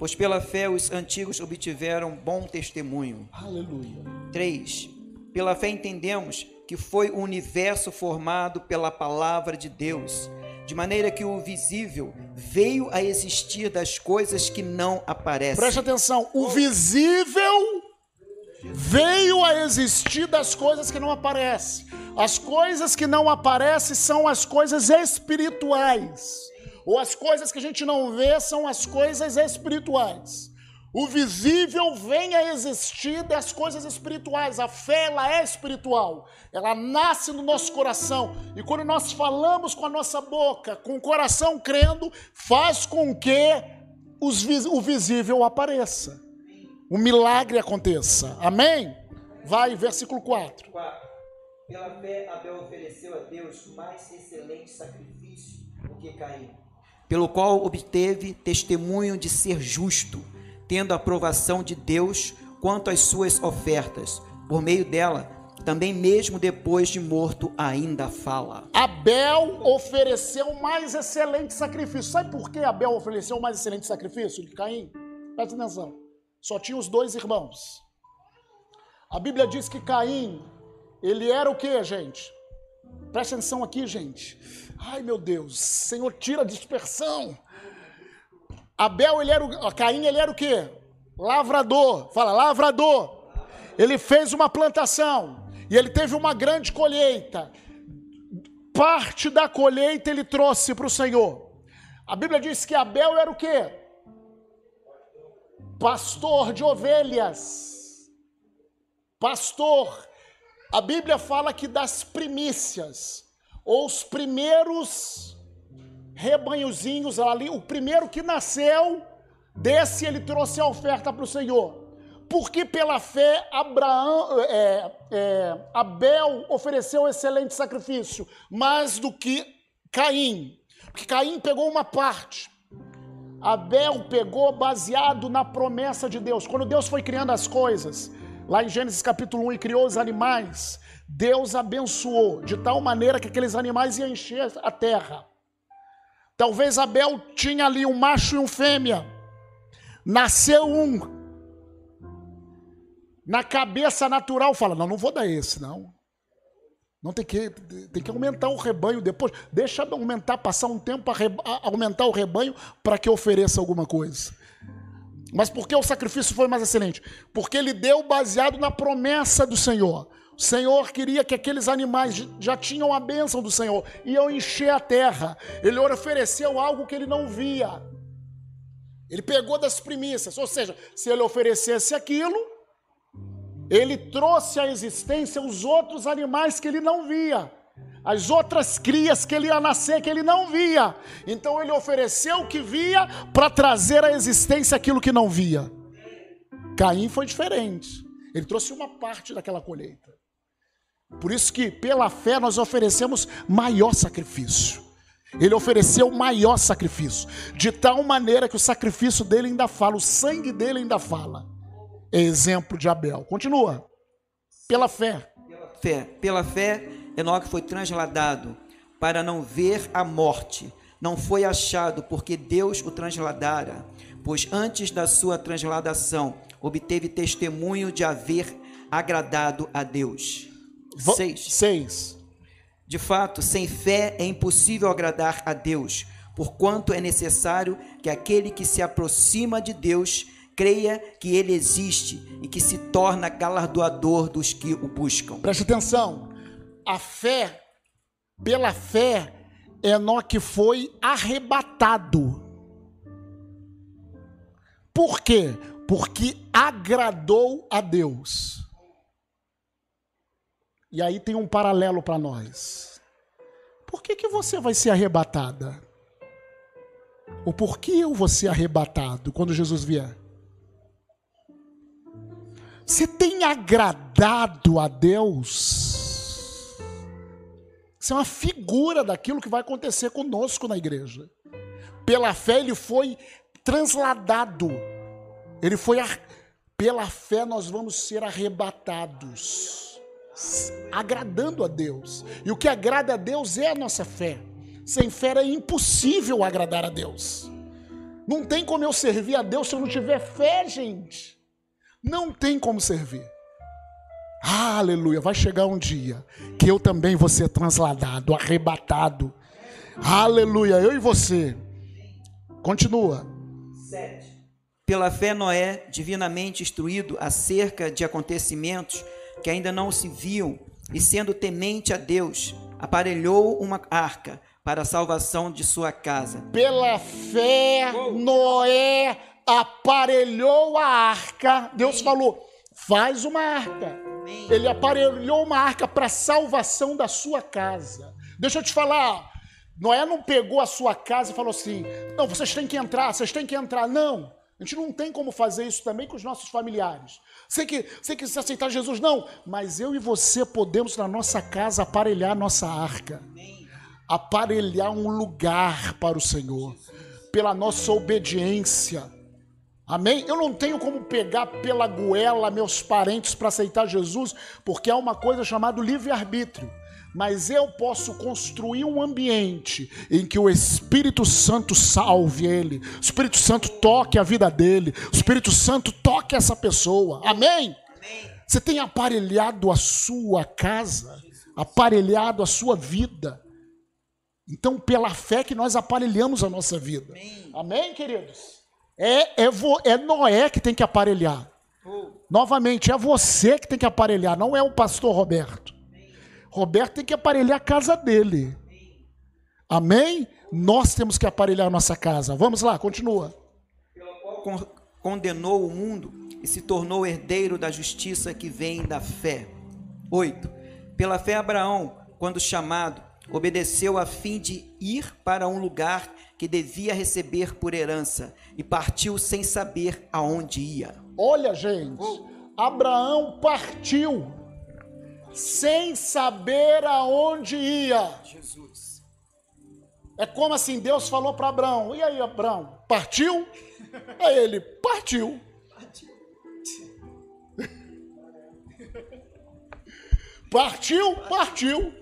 Pois pela fé os antigos obtiveram bom testemunho. Aleluia. 3. Pela fé entendemos que foi o universo formado pela palavra de Deus, de maneira que o visível veio a existir das coisas que não aparecem. Preste atenção, o visível veio a existir das coisas que não aparecem. As coisas que não aparecem são as coisas espirituais. Ou as coisas que a gente não vê são as coisas espirituais. O visível vem a existir das coisas espirituais. A fé ela é espiritual. Ela nasce no nosso coração. E quando nós falamos com a nossa boca, com o coração crendo, faz com que os, o visível apareça. O milagre aconteça. Amém? Vai, versículo 4. 4. Pela fé, Abel ofereceu a Deus mais excelente sacrifício do que Caim, pelo qual obteve testemunho de ser justo tendo a aprovação de Deus quanto às suas ofertas. Por meio dela, também mesmo depois de morto, ainda fala. Abel ofereceu mais excelente sacrifício. Sabe por que Abel ofereceu mais excelente sacrifício de Caim? Presta atenção. Só tinha os dois irmãos. A Bíblia diz que Caim, ele era o que, gente? Presta atenção aqui, gente. Ai, meu Deus. Senhor, tira a dispersão. Abel, ele era o, Caim, ele era o quê? Lavrador. Fala, lavrador. Ele fez uma plantação e ele teve uma grande colheita. Parte da colheita ele trouxe para o Senhor. A Bíblia diz que Abel era o quê? Pastor de ovelhas. Pastor. A Bíblia fala que das primícias, ou os primeiros rebanhozinhos ali. O primeiro que nasceu, desse ele trouxe a oferta para o Senhor. Porque pela fé Abraão, é, é, Abel ofereceu excelente sacrifício, mais do que Caim. Porque Caim pegou uma parte. Abel pegou baseado na promessa de Deus. Quando Deus foi criando as coisas, lá em Gênesis capítulo 1, e criou os animais, Deus abençoou de tal maneira que aqueles animais iam encher a terra. Talvez Abel tinha ali um macho e um fêmea. Nasceu um. Na cabeça natural fala: "Não, não vou dar esse, não. Não tem que tem que aumentar o rebanho depois. Deixa aumentar, passar um tempo para aumentar o rebanho para que ofereça alguma coisa." Mas por que o sacrifício foi mais excelente? Porque ele deu baseado na promessa do Senhor. O Senhor queria que aqueles animais já tinham a bênção do Senhor, iam encher a terra. Ele ofereceu algo que ele não via. Ele pegou das primícias, ou seja, se ele oferecesse aquilo, ele trouxe à existência os outros animais que ele não via, as outras crias que ele ia nascer que ele não via. Então ele ofereceu o que via para trazer à existência aquilo que não via. Caim foi diferente. Ele trouxe uma parte daquela colheita. Por isso que pela fé nós oferecemos maior sacrifício. Ele ofereceu maior sacrifício, de tal maneira que o sacrifício dele ainda fala, o sangue dele ainda fala. É exemplo de Abel. Continua. Pela fé. Pela fé, pela fé, Enoque foi transladado para não ver a morte. Não foi achado porque Deus o transladara, pois antes da sua transladação obteve testemunho de haver agradado a Deus. Seis. Seis. De fato, sem fé é impossível agradar a Deus, porquanto é necessário que aquele que se aproxima de Deus creia que ele existe e que se torna galardoador dos que o buscam. Preste atenção. A fé, pela fé, Enoque foi arrebatado. Por quê? Porque agradou a Deus. E aí tem um paralelo para nós. Por que, que você vai ser arrebatada? Ou por que eu vou ser arrebatado quando Jesus vier? Você tem agradado a Deus? Isso é uma figura daquilo que vai acontecer conosco na igreja. Pela fé ele foi transladado. Ele foi ar... pela fé nós vamos ser arrebatados, agradando a Deus. E o que agrada a Deus é a nossa fé. Sem fé é impossível agradar a Deus. Não tem como eu servir a Deus se eu não tiver fé, gente. Não tem como servir. Ah, aleluia, vai chegar um dia que eu também vou ser transladado, arrebatado. Aleluia, eu e você. Continua. 7. Pela fé, Noé, divinamente instruído acerca de acontecimentos que ainda não se viam, e sendo temente a Deus, aparelhou uma arca para a salvação de sua casa. Pela fé, Noé aparelhou a arca. Deus falou: faz uma arca. Ele aparelhou uma arca para a salvação da sua casa. Deixa eu te falar. Noé não pegou a sua casa e falou assim: não, vocês têm que entrar, vocês têm que entrar. Não. A gente não tem como fazer isso também com os nossos familiares. Você que, você que se aceitar Jesus, não. Mas eu e você podemos, na nossa casa, aparelhar nossa arca. Aparelhar um lugar para o Senhor, pela nossa obediência. Amém? Eu não tenho como pegar pela goela meus parentes para aceitar Jesus, porque há uma coisa chamada livre-arbítrio. Mas eu posso construir um ambiente em que o Espírito Santo salve ele, o Espírito Santo toque a vida dele, o Espírito Santo toque essa pessoa. Amém? Amém. Você tem aparelhado a sua casa, aparelhado a sua vida então, pela fé que nós aparelhamos a nossa vida. Amém, Amém queridos? É, é, é, Noé que tem que aparelhar. Oh. Novamente, é você que tem que aparelhar, não é o pastor Roberto. Roberto tem que aparelhar a casa dele. Amém? Amém? Nós temos que aparelhar a nossa casa. Vamos lá, continua. Condenou o mundo e se tornou herdeiro da justiça que vem da fé. 8. Pela fé, Abraão, quando chamado, obedeceu a fim de ir para um lugar que devia receber por herança e partiu sem saber aonde ia. Olha, gente, Abraão partiu sem saber aonde ia. Jesus. É como assim, Deus falou para Abraão: "E aí, Abraão, partiu?" Aí ele partiu. Partiu, partiu.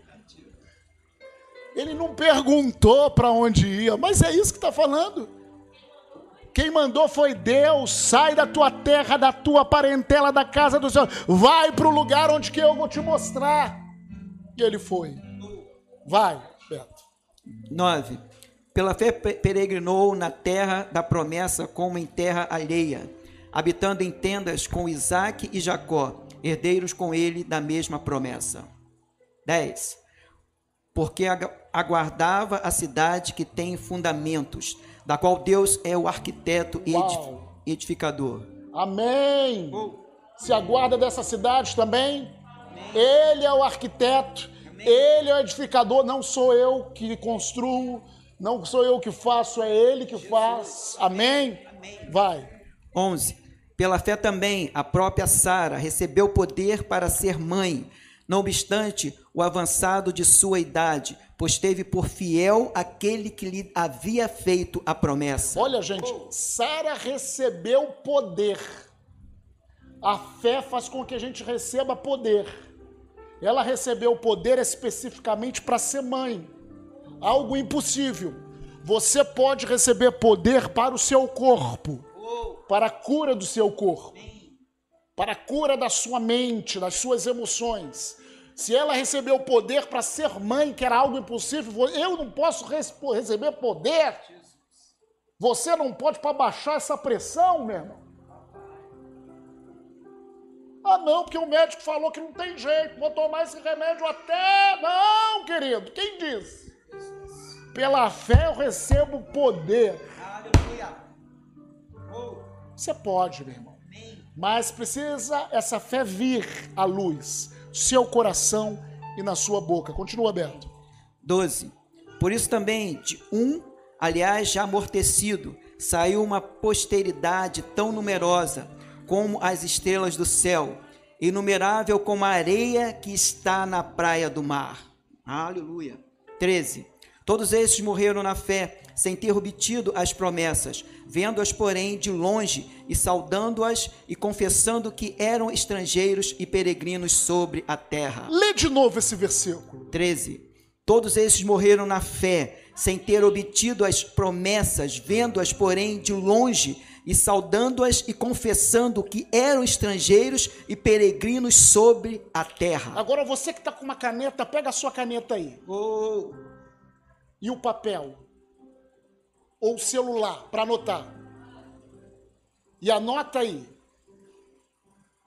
Ele não perguntou para onde ia, mas é isso que está falando. Quem mandou foi Deus. Sai da tua terra, da tua parentela, da casa do Senhor. Vai para o lugar onde que eu vou te mostrar. E ele foi. Vai, Beto. 9. Pela fé peregrinou na terra da promessa como em terra alheia, habitando em tendas com Isaac e Jacó, herdeiros com ele da mesma promessa. 10 porque aguardava a cidade que tem fundamentos, da qual Deus é o arquiteto e edificador. Amém. Se aguarda dessa cidade também? Amém. Ele é o arquiteto, Amém. ele é o edificador, não sou eu que construo, não sou eu que faço, é ele que Jesus. faz. Amém? Amém? Vai. 11. Pela fé também, a própria Sara recebeu poder para ser mãe, não obstante o avançado de sua idade, pois teve por fiel aquele que lhe havia feito a promessa. Olha, gente, Sara recebeu poder. A fé faz com que a gente receba poder. Ela recebeu poder especificamente para ser mãe. Algo impossível. Você pode receber poder para o seu corpo, para a cura do seu corpo, para a cura da sua mente, das suas emoções. Se ela recebeu o poder para ser mãe, que era algo impossível, eu não posso receber poder. Você não pode para baixar essa pressão, meu irmão. Ah, não, porque o médico falou que não tem jeito, vou tomar esse remédio até. Não, querido, quem disse? Pela fé eu recebo poder. Você pode, meu irmão. Mas precisa essa fé vir à luz seu coração e na sua boca. Continua aberto. 12. Por isso também, de um, aliás, já amortecido, saiu uma posteridade tão numerosa como as estrelas do céu, inumerável como a areia que está na praia do mar. Aleluia. 13. Todos esses morreram na fé, sem ter obtido as promessas, vendo-as, porém, de longe e saudando-as e confessando que eram estrangeiros e peregrinos sobre a terra. Lê de novo esse versículo. 13. Todos esses morreram na fé, sem ter obtido as promessas, vendo-as, porém, de longe e saudando-as e confessando que eram estrangeiros e peregrinos sobre a terra. Agora você que está com uma caneta, pega a sua caneta aí. Oh. E o papel. Ou o celular, para anotar. E anota aí.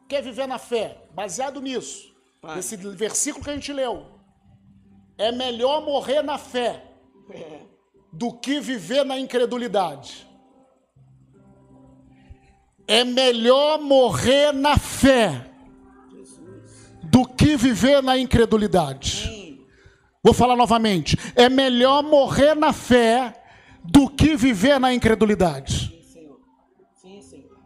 Quer viver na fé? Baseado nisso. Pai. Esse versículo que a gente leu. É melhor morrer na fé do que viver na incredulidade. É melhor morrer na fé do que viver na incredulidade. Vou falar novamente. É melhor morrer na fé do que viver na incredulidade. Sim, Senhor. Sim, Senhor.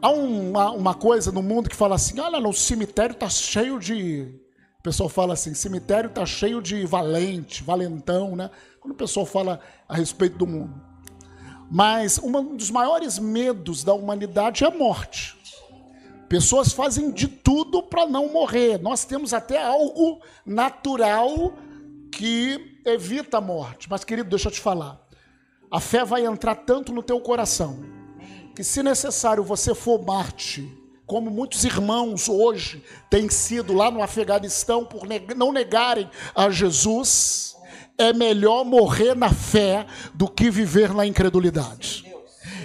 Há uma, uma coisa no mundo que fala assim: olha, o cemitério está cheio de. O pessoal fala assim: cemitério está cheio de valente, valentão, né? Quando o pessoal fala a respeito do mundo. Mas um dos maiores medos da humanidade é a morte. Pessoas fazem de tudo para não morrer. Nós temos até algo natural que evita a morte. Mas, querido, deixa eu te falar. A fé vai entrar tanto no teu coração que, se necessário, você for Marte, como muitos irmãos hoje têm sido lá no Afeganistão por não negarem a Jesus, é melhor morrer na fé do que viver na incredulidade.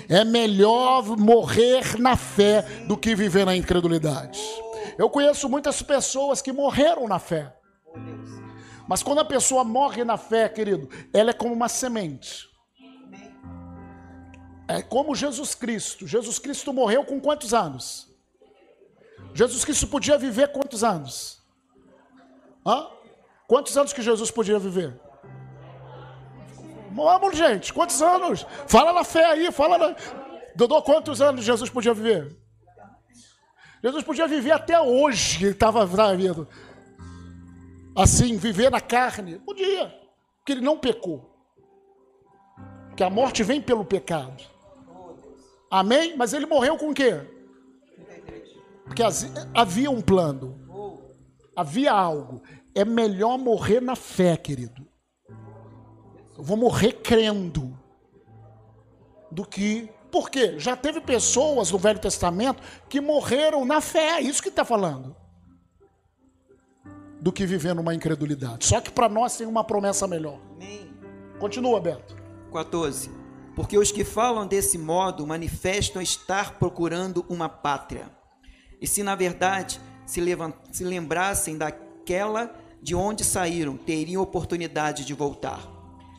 É melhor morrer na fé do que viver na incredulidade. Eu conheço muitas pessoas que morreram na fé. Mas quando a pessoa morre na fé, querido, ela é como uma semente. É como Jesus Cristo. Jesus Cristo morreu com quantos anos? Jesus Cristo podia viver quantos anos? Hã? Quantos anos que Jesus podia viver? Vamos, gente, quantos anos? Fala na fé aí, fala na... Dodô, quantos anos Jesus podia viver? Jesus podia viver até hoje, ele estava vendo. Assim, viver na carne. Podia, porque ele não pecou. Que a morte vem pelo pecado. Amém? Mas ele morreu com o quê? Porque havia um plano. Havia algo. É melhor morrer na fé, querido. Eu vou morrer crendo. Do que. Por quê? Já teve pessoas no Velho Testamento que morreram na fé, é isso que está falando. Do que viver numa incredulidade. Só que para nós tem uma promessa melhor. Amém. Continua, Beto. 14. Porque os que falam desse modo manifestam estar procurando uma pátria. E se na verdade se, levant... se lembrassem daquela de onde saíram, teriam oportunidade de voltar.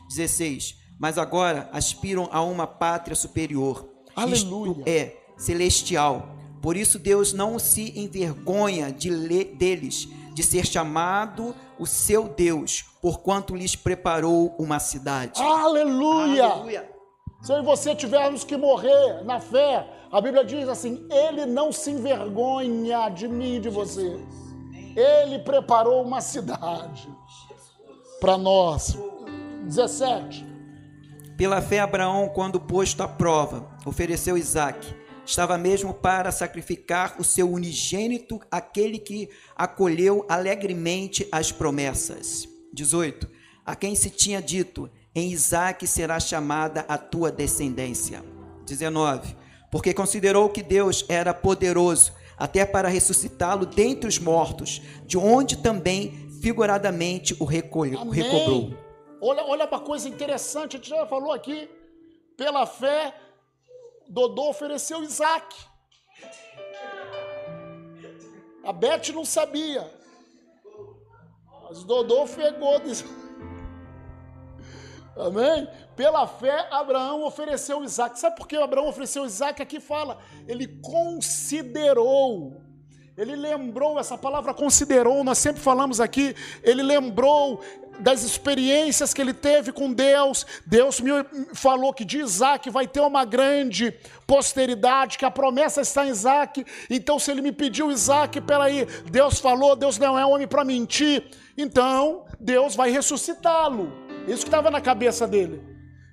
16. Mas agora aspiram a uma pátria superior. Aleluia. Isto é celestial. Por isso Deus não se envergonha de deles, de ser chamado o seu Deus, porquanto lhes preparou uma cidade. Aleluia. Aleluia. Se eu e você tivermos que morrer na fé, a Bíblia diz assim: Ele não se envergonha de mim e de você. Ele preparou uma cidade para nós. 17. Pela fé, Abraão, quando posto à prova, ofereceu Isaac. Estava mesmo para sacrificar o seu unigênito, aquele que acolheu alegremente as promessas. 18. A quem se tinha dito: Em Isaac será chamada a tua descendência. 19. Porque considerou que Deus era poderoso até para ressuscitá-lo dentre os mortos, de onde também figuradamente o recolheu, recobrou. Olha, olha uma coisa interessante, a gente já falou aqui. Pela fé, Dodô ofereceu Isaac. A Beth não sabia. Mas Dodô pegou. Amém? Pela fé, Abraão ofereceu Isaac. Sabe por que Abraão ofereceu Isaac? Aqui fala, ele considerou ele lembrou, essa palavra considerou, nós sempre falamos aqui, ele lembrou, das experiências que ele teve com Deus. Deus me falou que de Isaac vai ter uma grande posteridade, que a promessa está em Isaac. Então, se ele me pediu Isaac, peraí, Deus falou, Deus não é homem para mentir. Então, Deus vai ressuscitá-lo. Isso que estava na cabeça dele.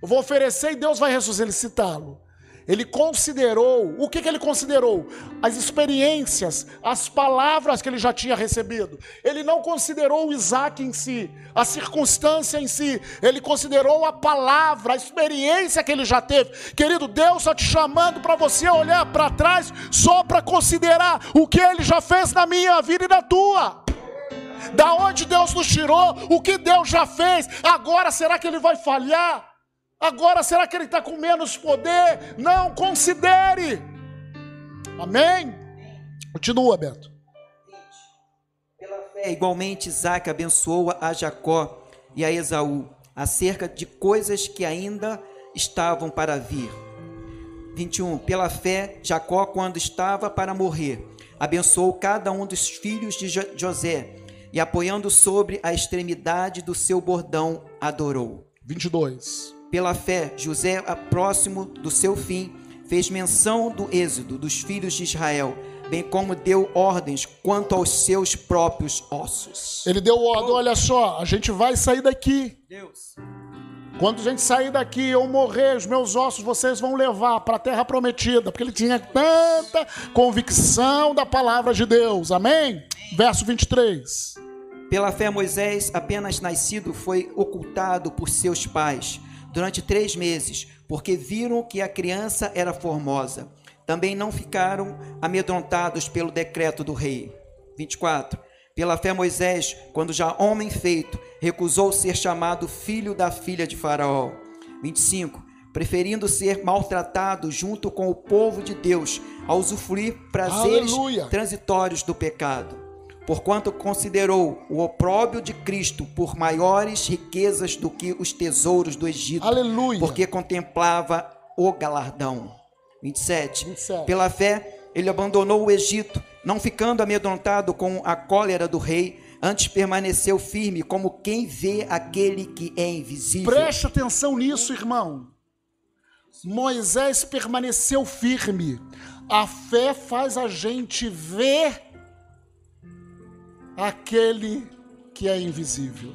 Eu vou oferecer e Deus vai ressuscitá-lo. Ele considerou, o que, que ele considerou? As experiências, as palavras que ele já tinha recebido. Ele não considerou o Isaac em si, a circunstância em si. Ele considerou a palavra, a experiência que ele já teve. Querido, Deus está te chamando para você olhar para trás só para considerar o que ele já fez na minha vida e na tua. Da onde Deus nos tirou, o que Deus já fez. Agora será que ele vai falhar? Agora, será que ele está com menos poder? Não, considere. Amém? Continua, Beto. Pela fé, igualmente, Isaac abençoou a Jacó e a Esaú acerca de coisas que ainda estavam para vir. 21. Pela fé, Jacó, quando estava para morrer, abençoou cada um dos filhos de José e, apoiando sobre a extremidade do seu bordão, adorou. 22. Pela fé, José, próximo do seu fim, fez menção do êxodo dos filhos de Israel, bem como deu ordens quanto aos seus próprios ossos. Ele deu ordem, olha só, a gente vai sair daqui. Deus. Quando a gente sair daqui, eu morrer, os meus ossos vocês vão levar para a terra prometida, porque ele tinha tanta convicção da palavra de Deus. Amém? Verso 23. Pela fé, Moisés, apenas nascido, foi ocultado por seus pais durante três meses, porque viram que a criança era formosa. Também não ficaram amedrontados pelo decreto do rei. 24. Pela fé, Moisés, quando já homem feito, recusou ser chamado filho da filha de Faraó. 25. Preferindo ser maltratado junto com o povo de Deus, a usufruir prazeres Aleluia. transitórios do pecado porquanto considerou o opróbio de Cristo por maiores riquezas do que os tesouros do Egito. Aleluia. Porque contemplava o galardão. 27. 27. Pela fé, ele abandonou o Egito, não ficando amedrontado com a cólera do rei, antes permaneceu firme, como quem vê aquele que é invisível. Preste atenção nisso, irmão. Moisés permaneceu firme. A fé faz a gente ver aquele que é invisível.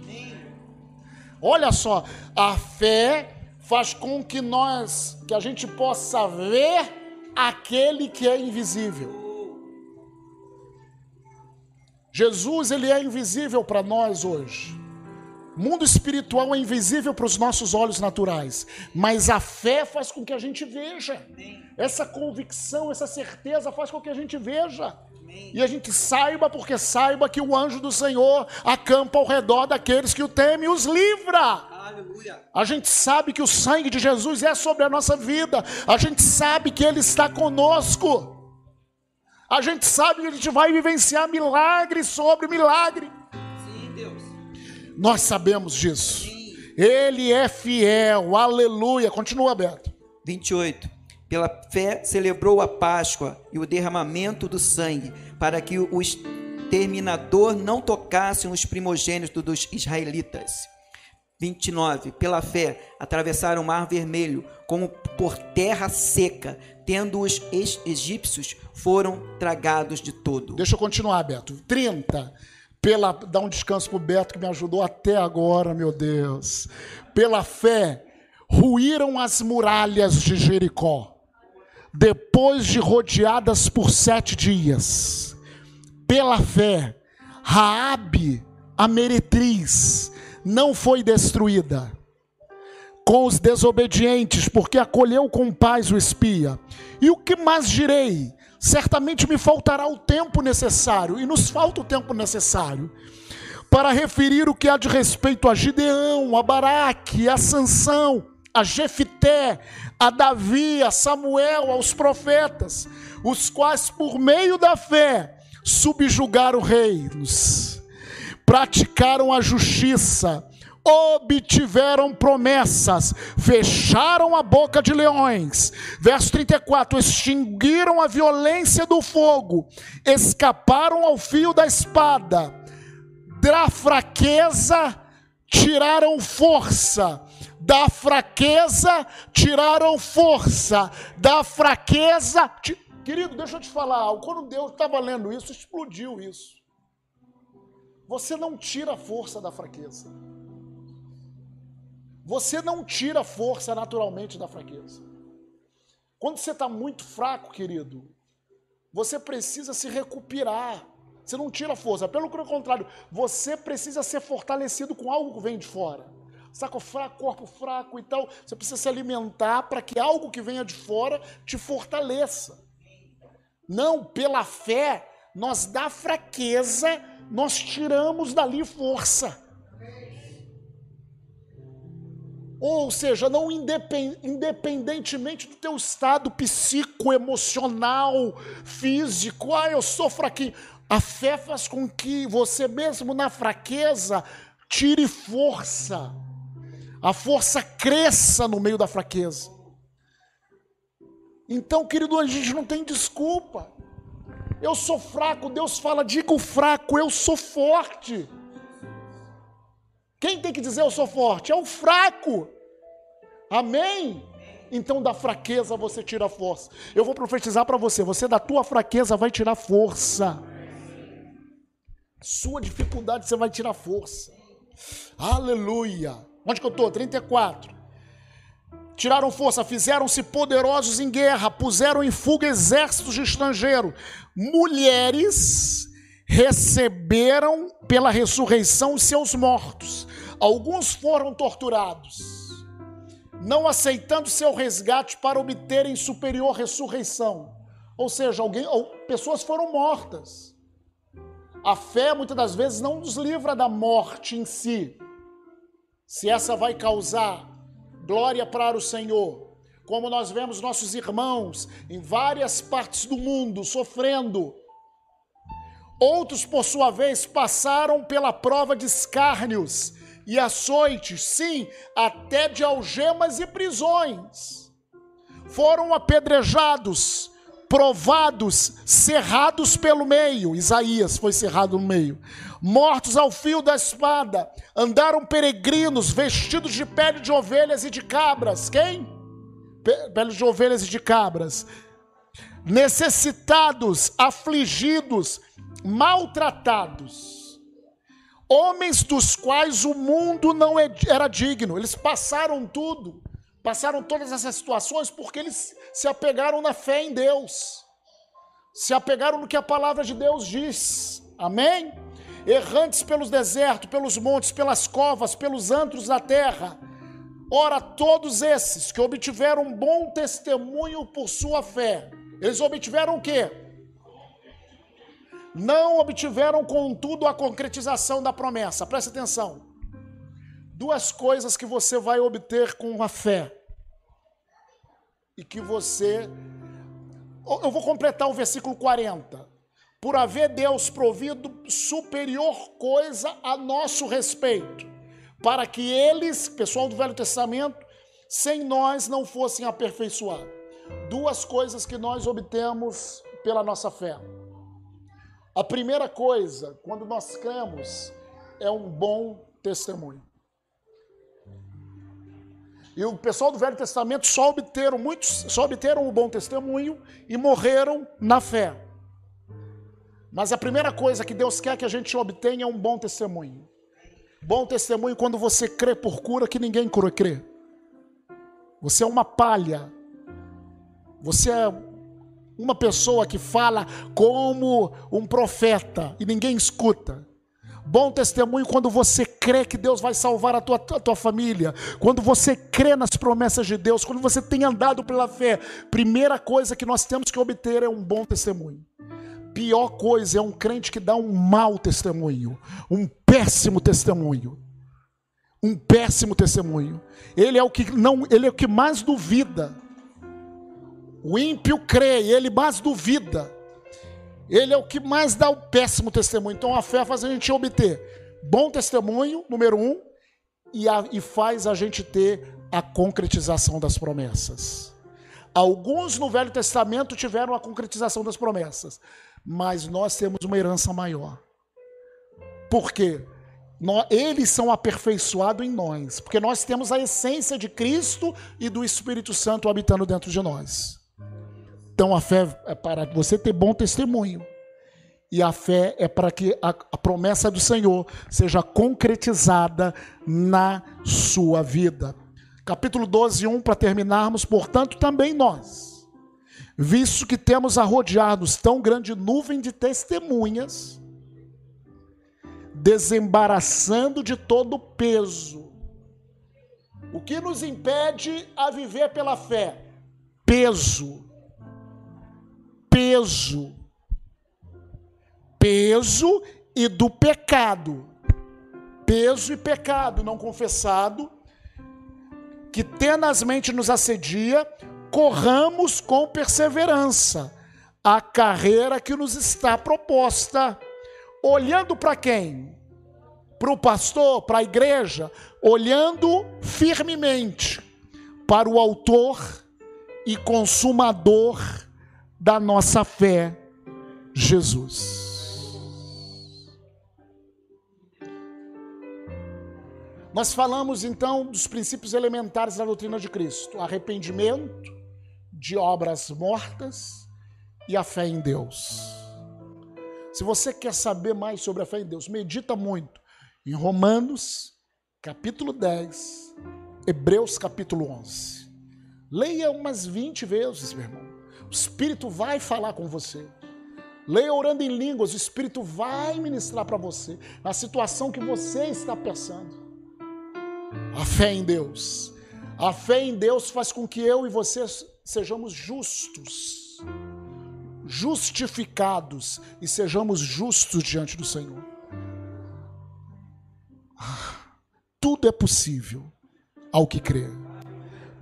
Olha só, a fé faz com que nós, que a gente possa ver aquele que é invisível. Jesus, ele é invisível para nós hoje. Mundo espiritual é invisível para os nossos olhos naturais, mas a fé faz com que a gente veja. Essa convicção, essa certeza faz com que a gente veja. E a gente saiba, porque saiba que o anjo do Senhor acampa ao redor daqueles que o temem e os livra. Aleluia. A gente sabe que o sangue de Jesus é sobre a nossa vida. A gente sabe que Ele está conosco. A gente sabe que a gente vai vivenciar milagre sobre milagre. Sim, Deus. Nós sabemos disso. Sim. Ele é fiel. Aleluia. Continua aberto. 28. Pela fé celebrou a Páscoa e o derramamento do sangue, para que o exterminador não tocasse nos primogênitos dos israelitas. 29. Pela fé atravessaram o mar vermelho como por terra seca, tendo os egípcios foram tragados de todo. Deixa eu continuar, Beto. 30. Pela, dá um descanso para o Beto que me ajudou até agora, meu Deus. Pela fé, ruíram as muralhas de Jericó depois de rodeadas por sete dias, pela fé, Raabe, a meretriz, não foi destruída com os desobedientes, porque acolheu com paz o espia. E o que mais direi? Certamente me faltará o tempo necessário, e nos falta o tempo necessário, para referir o que há de respeito a Gideão, a Baraque, a Sansão, a Jefité, a Davi, a Samuel, aos profetas, os quais por meio da fé subjugaram reinos, praticaram a justiça, obtiveram promessas, fecharam a boca de leões. Verso 34: extinguiram a violência do fogo, escaparam ao fio da espada, da fraqueza tiraram força da fraqueza, tiraram força da fraqueza. Querido, deixa eu te falar, quando Deus estava lendo isso, explodiu isso. Você não tira força da fraqueza. Você não tira força naturalmente da fraqueza. Quando você está muito fraco, querido, você precisa se recuperar. Você não tira força. Pelo contrário, você precisa ser fortalecido com algo que vem de fora. Saco fraco, corpo fraco e tal. Você precisa se alimentar para que algo que venha de fora te fortaleça. Não, pela fé, nós da fraqueza, nós tiramos dali força. Ou seja, não independentemente do teu estado psicoemocional, físico, ah, eu sou fraquinho. A fé faz com que você mesmo na fraqueza tire força. A força cresça no meio da fraqueza. Então, querido, a gente não tem desculpa. Eu sou fraco, Deus fala, diga o fraco, eu sou forte. Quem tem que dizer eu sou forte? É o fraco. Amém? Então da fraqueza você tira força. Eu vou profetizar para você, você da tua fraqueza vai tirar força. Sua dificuldade você vai tirar força. Aleluia. Onde que eu estou? 34. Tiraram força, fizeram-se poderosos em guerra, puseram em fuga exércitos de estrangeiro. Mulheres receberam pela ressurreição os seus mortos. Alguns foram torturados, não aceitando seu resgate para obterem superior ressurreição. Ou seja, alguém, pessoas foram mortas. A fé muitas das vezes não nos livra da morte em si. Se essa vai causar glória para o Senhor, como nós vemos nossos irmãos em várias partes do mundo sofrendo. Outros, por sua vez, passaram pela prova de escárnios e açoites, sim, até de algemas e prisões. Foram apedrejados, provados, cerrados pelo meio. Isaías foi cerrado no meio. Mortos ao fio da espada, andaram peregrinos vestidos de pele de ovelhas e de cabras. Quem? Pele de ovelhas e de cabras. Necessitados, afligidos, maltratados. Homens dos quais o mundo não é, era digno. Eles passaram tudo passaram todas essas situações porque eles se apegaram na fé em Deus, se apegaram no que a palavra de Deus diz, amém? Errantes pelos desertos, pelos montes, pelas covas, pelos antros da terra. Ora, todos esses que obtiveram um bom testemunho por sua fé, eles obtiveram o quê? Não obtiveram, contudo, a concretização da promessa. Preste atenção. Duas coisas que você vai obter com a fé e que você. Eu vou completar o versículo 40. Por haver Deus provido superior coisa a nosso respeito, para que eles, pessoal do Velho Testamento, sem nós não fossem aperfeiçoados. Duas coisas que nós obtemos pela nossa fé. A primeira coisa, quando nós cremos, é um bom testemunho. E o pessoal do Velho Testamento só obteram muitos, só obteram o bom testemunho e morreram na fé. Mas a primeira coisa que Deus quer que a gente obtenha é um bom testemunho. Bom testemunho quando você crê por cura que ninguém cura crê. Você é uma palha. Você é uma pessoa que fala como um profeta e ninguém escuta. Bom testemunho quando você crê que Deus vai salvar a tua, a tua família, quando você crê nas promessas de Deus, quando você tem andado pela fé. Primeira coisa que nós temos que obter é um bom testemunho. Pior coisa é um crente que dá um mau testemunho, um péssimo testemunho. Um péssimo testemunho. Ele é o que não, ele é o que mais duvida. O ímpio crê, ele mais duvida. Ele é o que mais dá o péssimo testemunho. Então a fé faz a gente obter bom testemunho, número um, e, a, e faz a gente ter a concretização das promessas. Alguns no Velho Testamento tiveram a concretização das promessas, mas nós temos uma herança maior. Por quê? eles são aperfeiçoados em nós, porque nós temos a essência de Cristo e do Espírito Santo habitando dentro de nós. Então a fé é para você ter bom testemunho. E a fé é para que a, a promessa do Senhor seja concretizada na sua vida. Capítulo 12, 1, para terminarmos, portanto, também nós, visto que temos a rodear-nos tão grande nuvem de testemunhas, desembaraçando de todo o peso. O que nos impede a viver pela fé? Peso. Peso. Peso e do pecado. Peso e pecado não confessado, que tenazmente nos assedia, corramos com perseverança a carreira que nos está proposta olhando para quem? Para o pastor, para a igreja, olhando firmemente para o autor e consumador da nossa fé, Jesus. Nós falamos então dos princípios elementares da doutrina de Cristo: arrependimento de obras mortas e a fé em Deus. Se você quer saber mais sobre a fé em Deus, medita muito em Romanos, capítulo 10, Hebreus, capítulo 11. Leia umas 20 vezes, meu irmão. O Espírito vai falar com você. Leia orando em línguas, o Espírito vai ministrar para você a situação que você está pensando. A fé em Deus. A fé em Deus faz com que eu e você sejamos justos justificados e sejamos justos diante do Senhor. Tudo é possível ao que crê.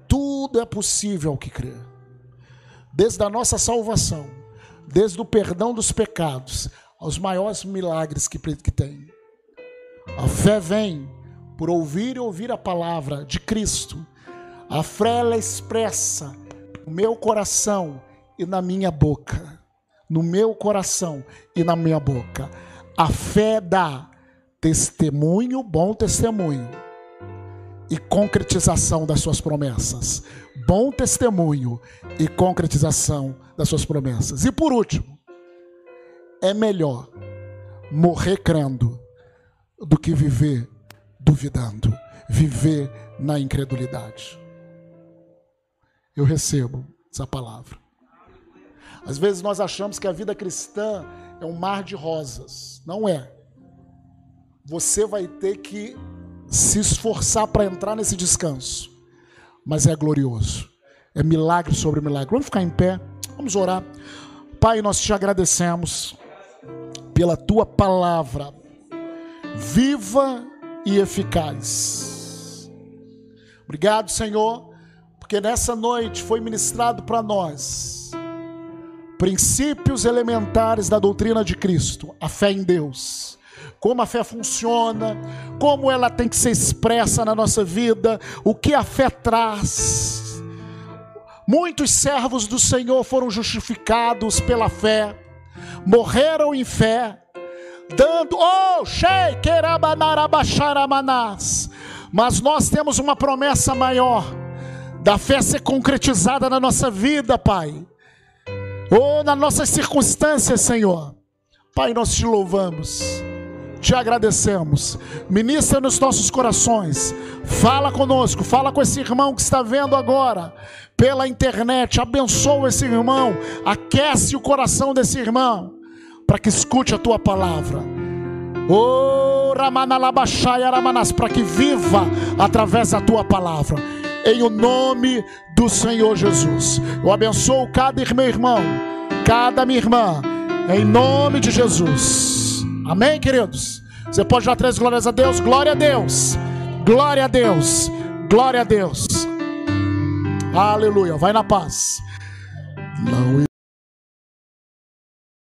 Tudo é possível ao que crê. Desde a nossa salvação, desde o perdão dos pecados, aos maiores milagres que, que tem. A fé vem por ouvir e ouvir a palavra de Cristo. A fé ela expressa no meu coração e na minha boca, no meu coração e na minha boca. A fé dá testemunho, bom testemunho e concretização das suas promessas. Bom testemunho e concretização das suas promessas. E por último, é melhor morrer crendo do que viver duvidando, viver na incredulidade. Eu recebo essa palavra. Às vezes nós achamos que a vida cristã é um mar de rosas. Não é. Você vai ter que se esforçar para entrar nesse descanso. Mas é glorioso. É milagre sobre milagre. Vamos ficar em pé. Vamos orar. Pai, nós te agradecemos pela tua palavra viva e eficaz. Obrigado, Senhor, porque nessa noite foi ministrado para nós princípios elementares da doutrina de Cristo, a fé em Deus. Como a fé funciona, como ela tem que ser expressa na nossa vida, o que a fé traz. Muitos servos do Senhor foram justificados pela fé, morreram em fé, dando, oh, mas nós temos uma promessa maior da fé ser concretizada na nossa vida, Pai ou nas nossas circunstâncias, Senhor. Pai, nós te louvamos, te agradecemos. Ministra nos nossos corações. Fala conosco, fala com esse irmão que está vendo agora pela internet. Abençoa esse irmão, aquece o coração desse irmão para que escute a tua palavra. Oh, para que viva através da tua palavra em o nome do Senhor Jesus. Eu abençoo cada irmão, irmão, cada minha irmã, em nome de Jesus. Amém, queridos? Você pode dar três glórias a Deus? Glória a Deus, glória a Deus, glória a Deus. Aleluia. Vai na paz. Não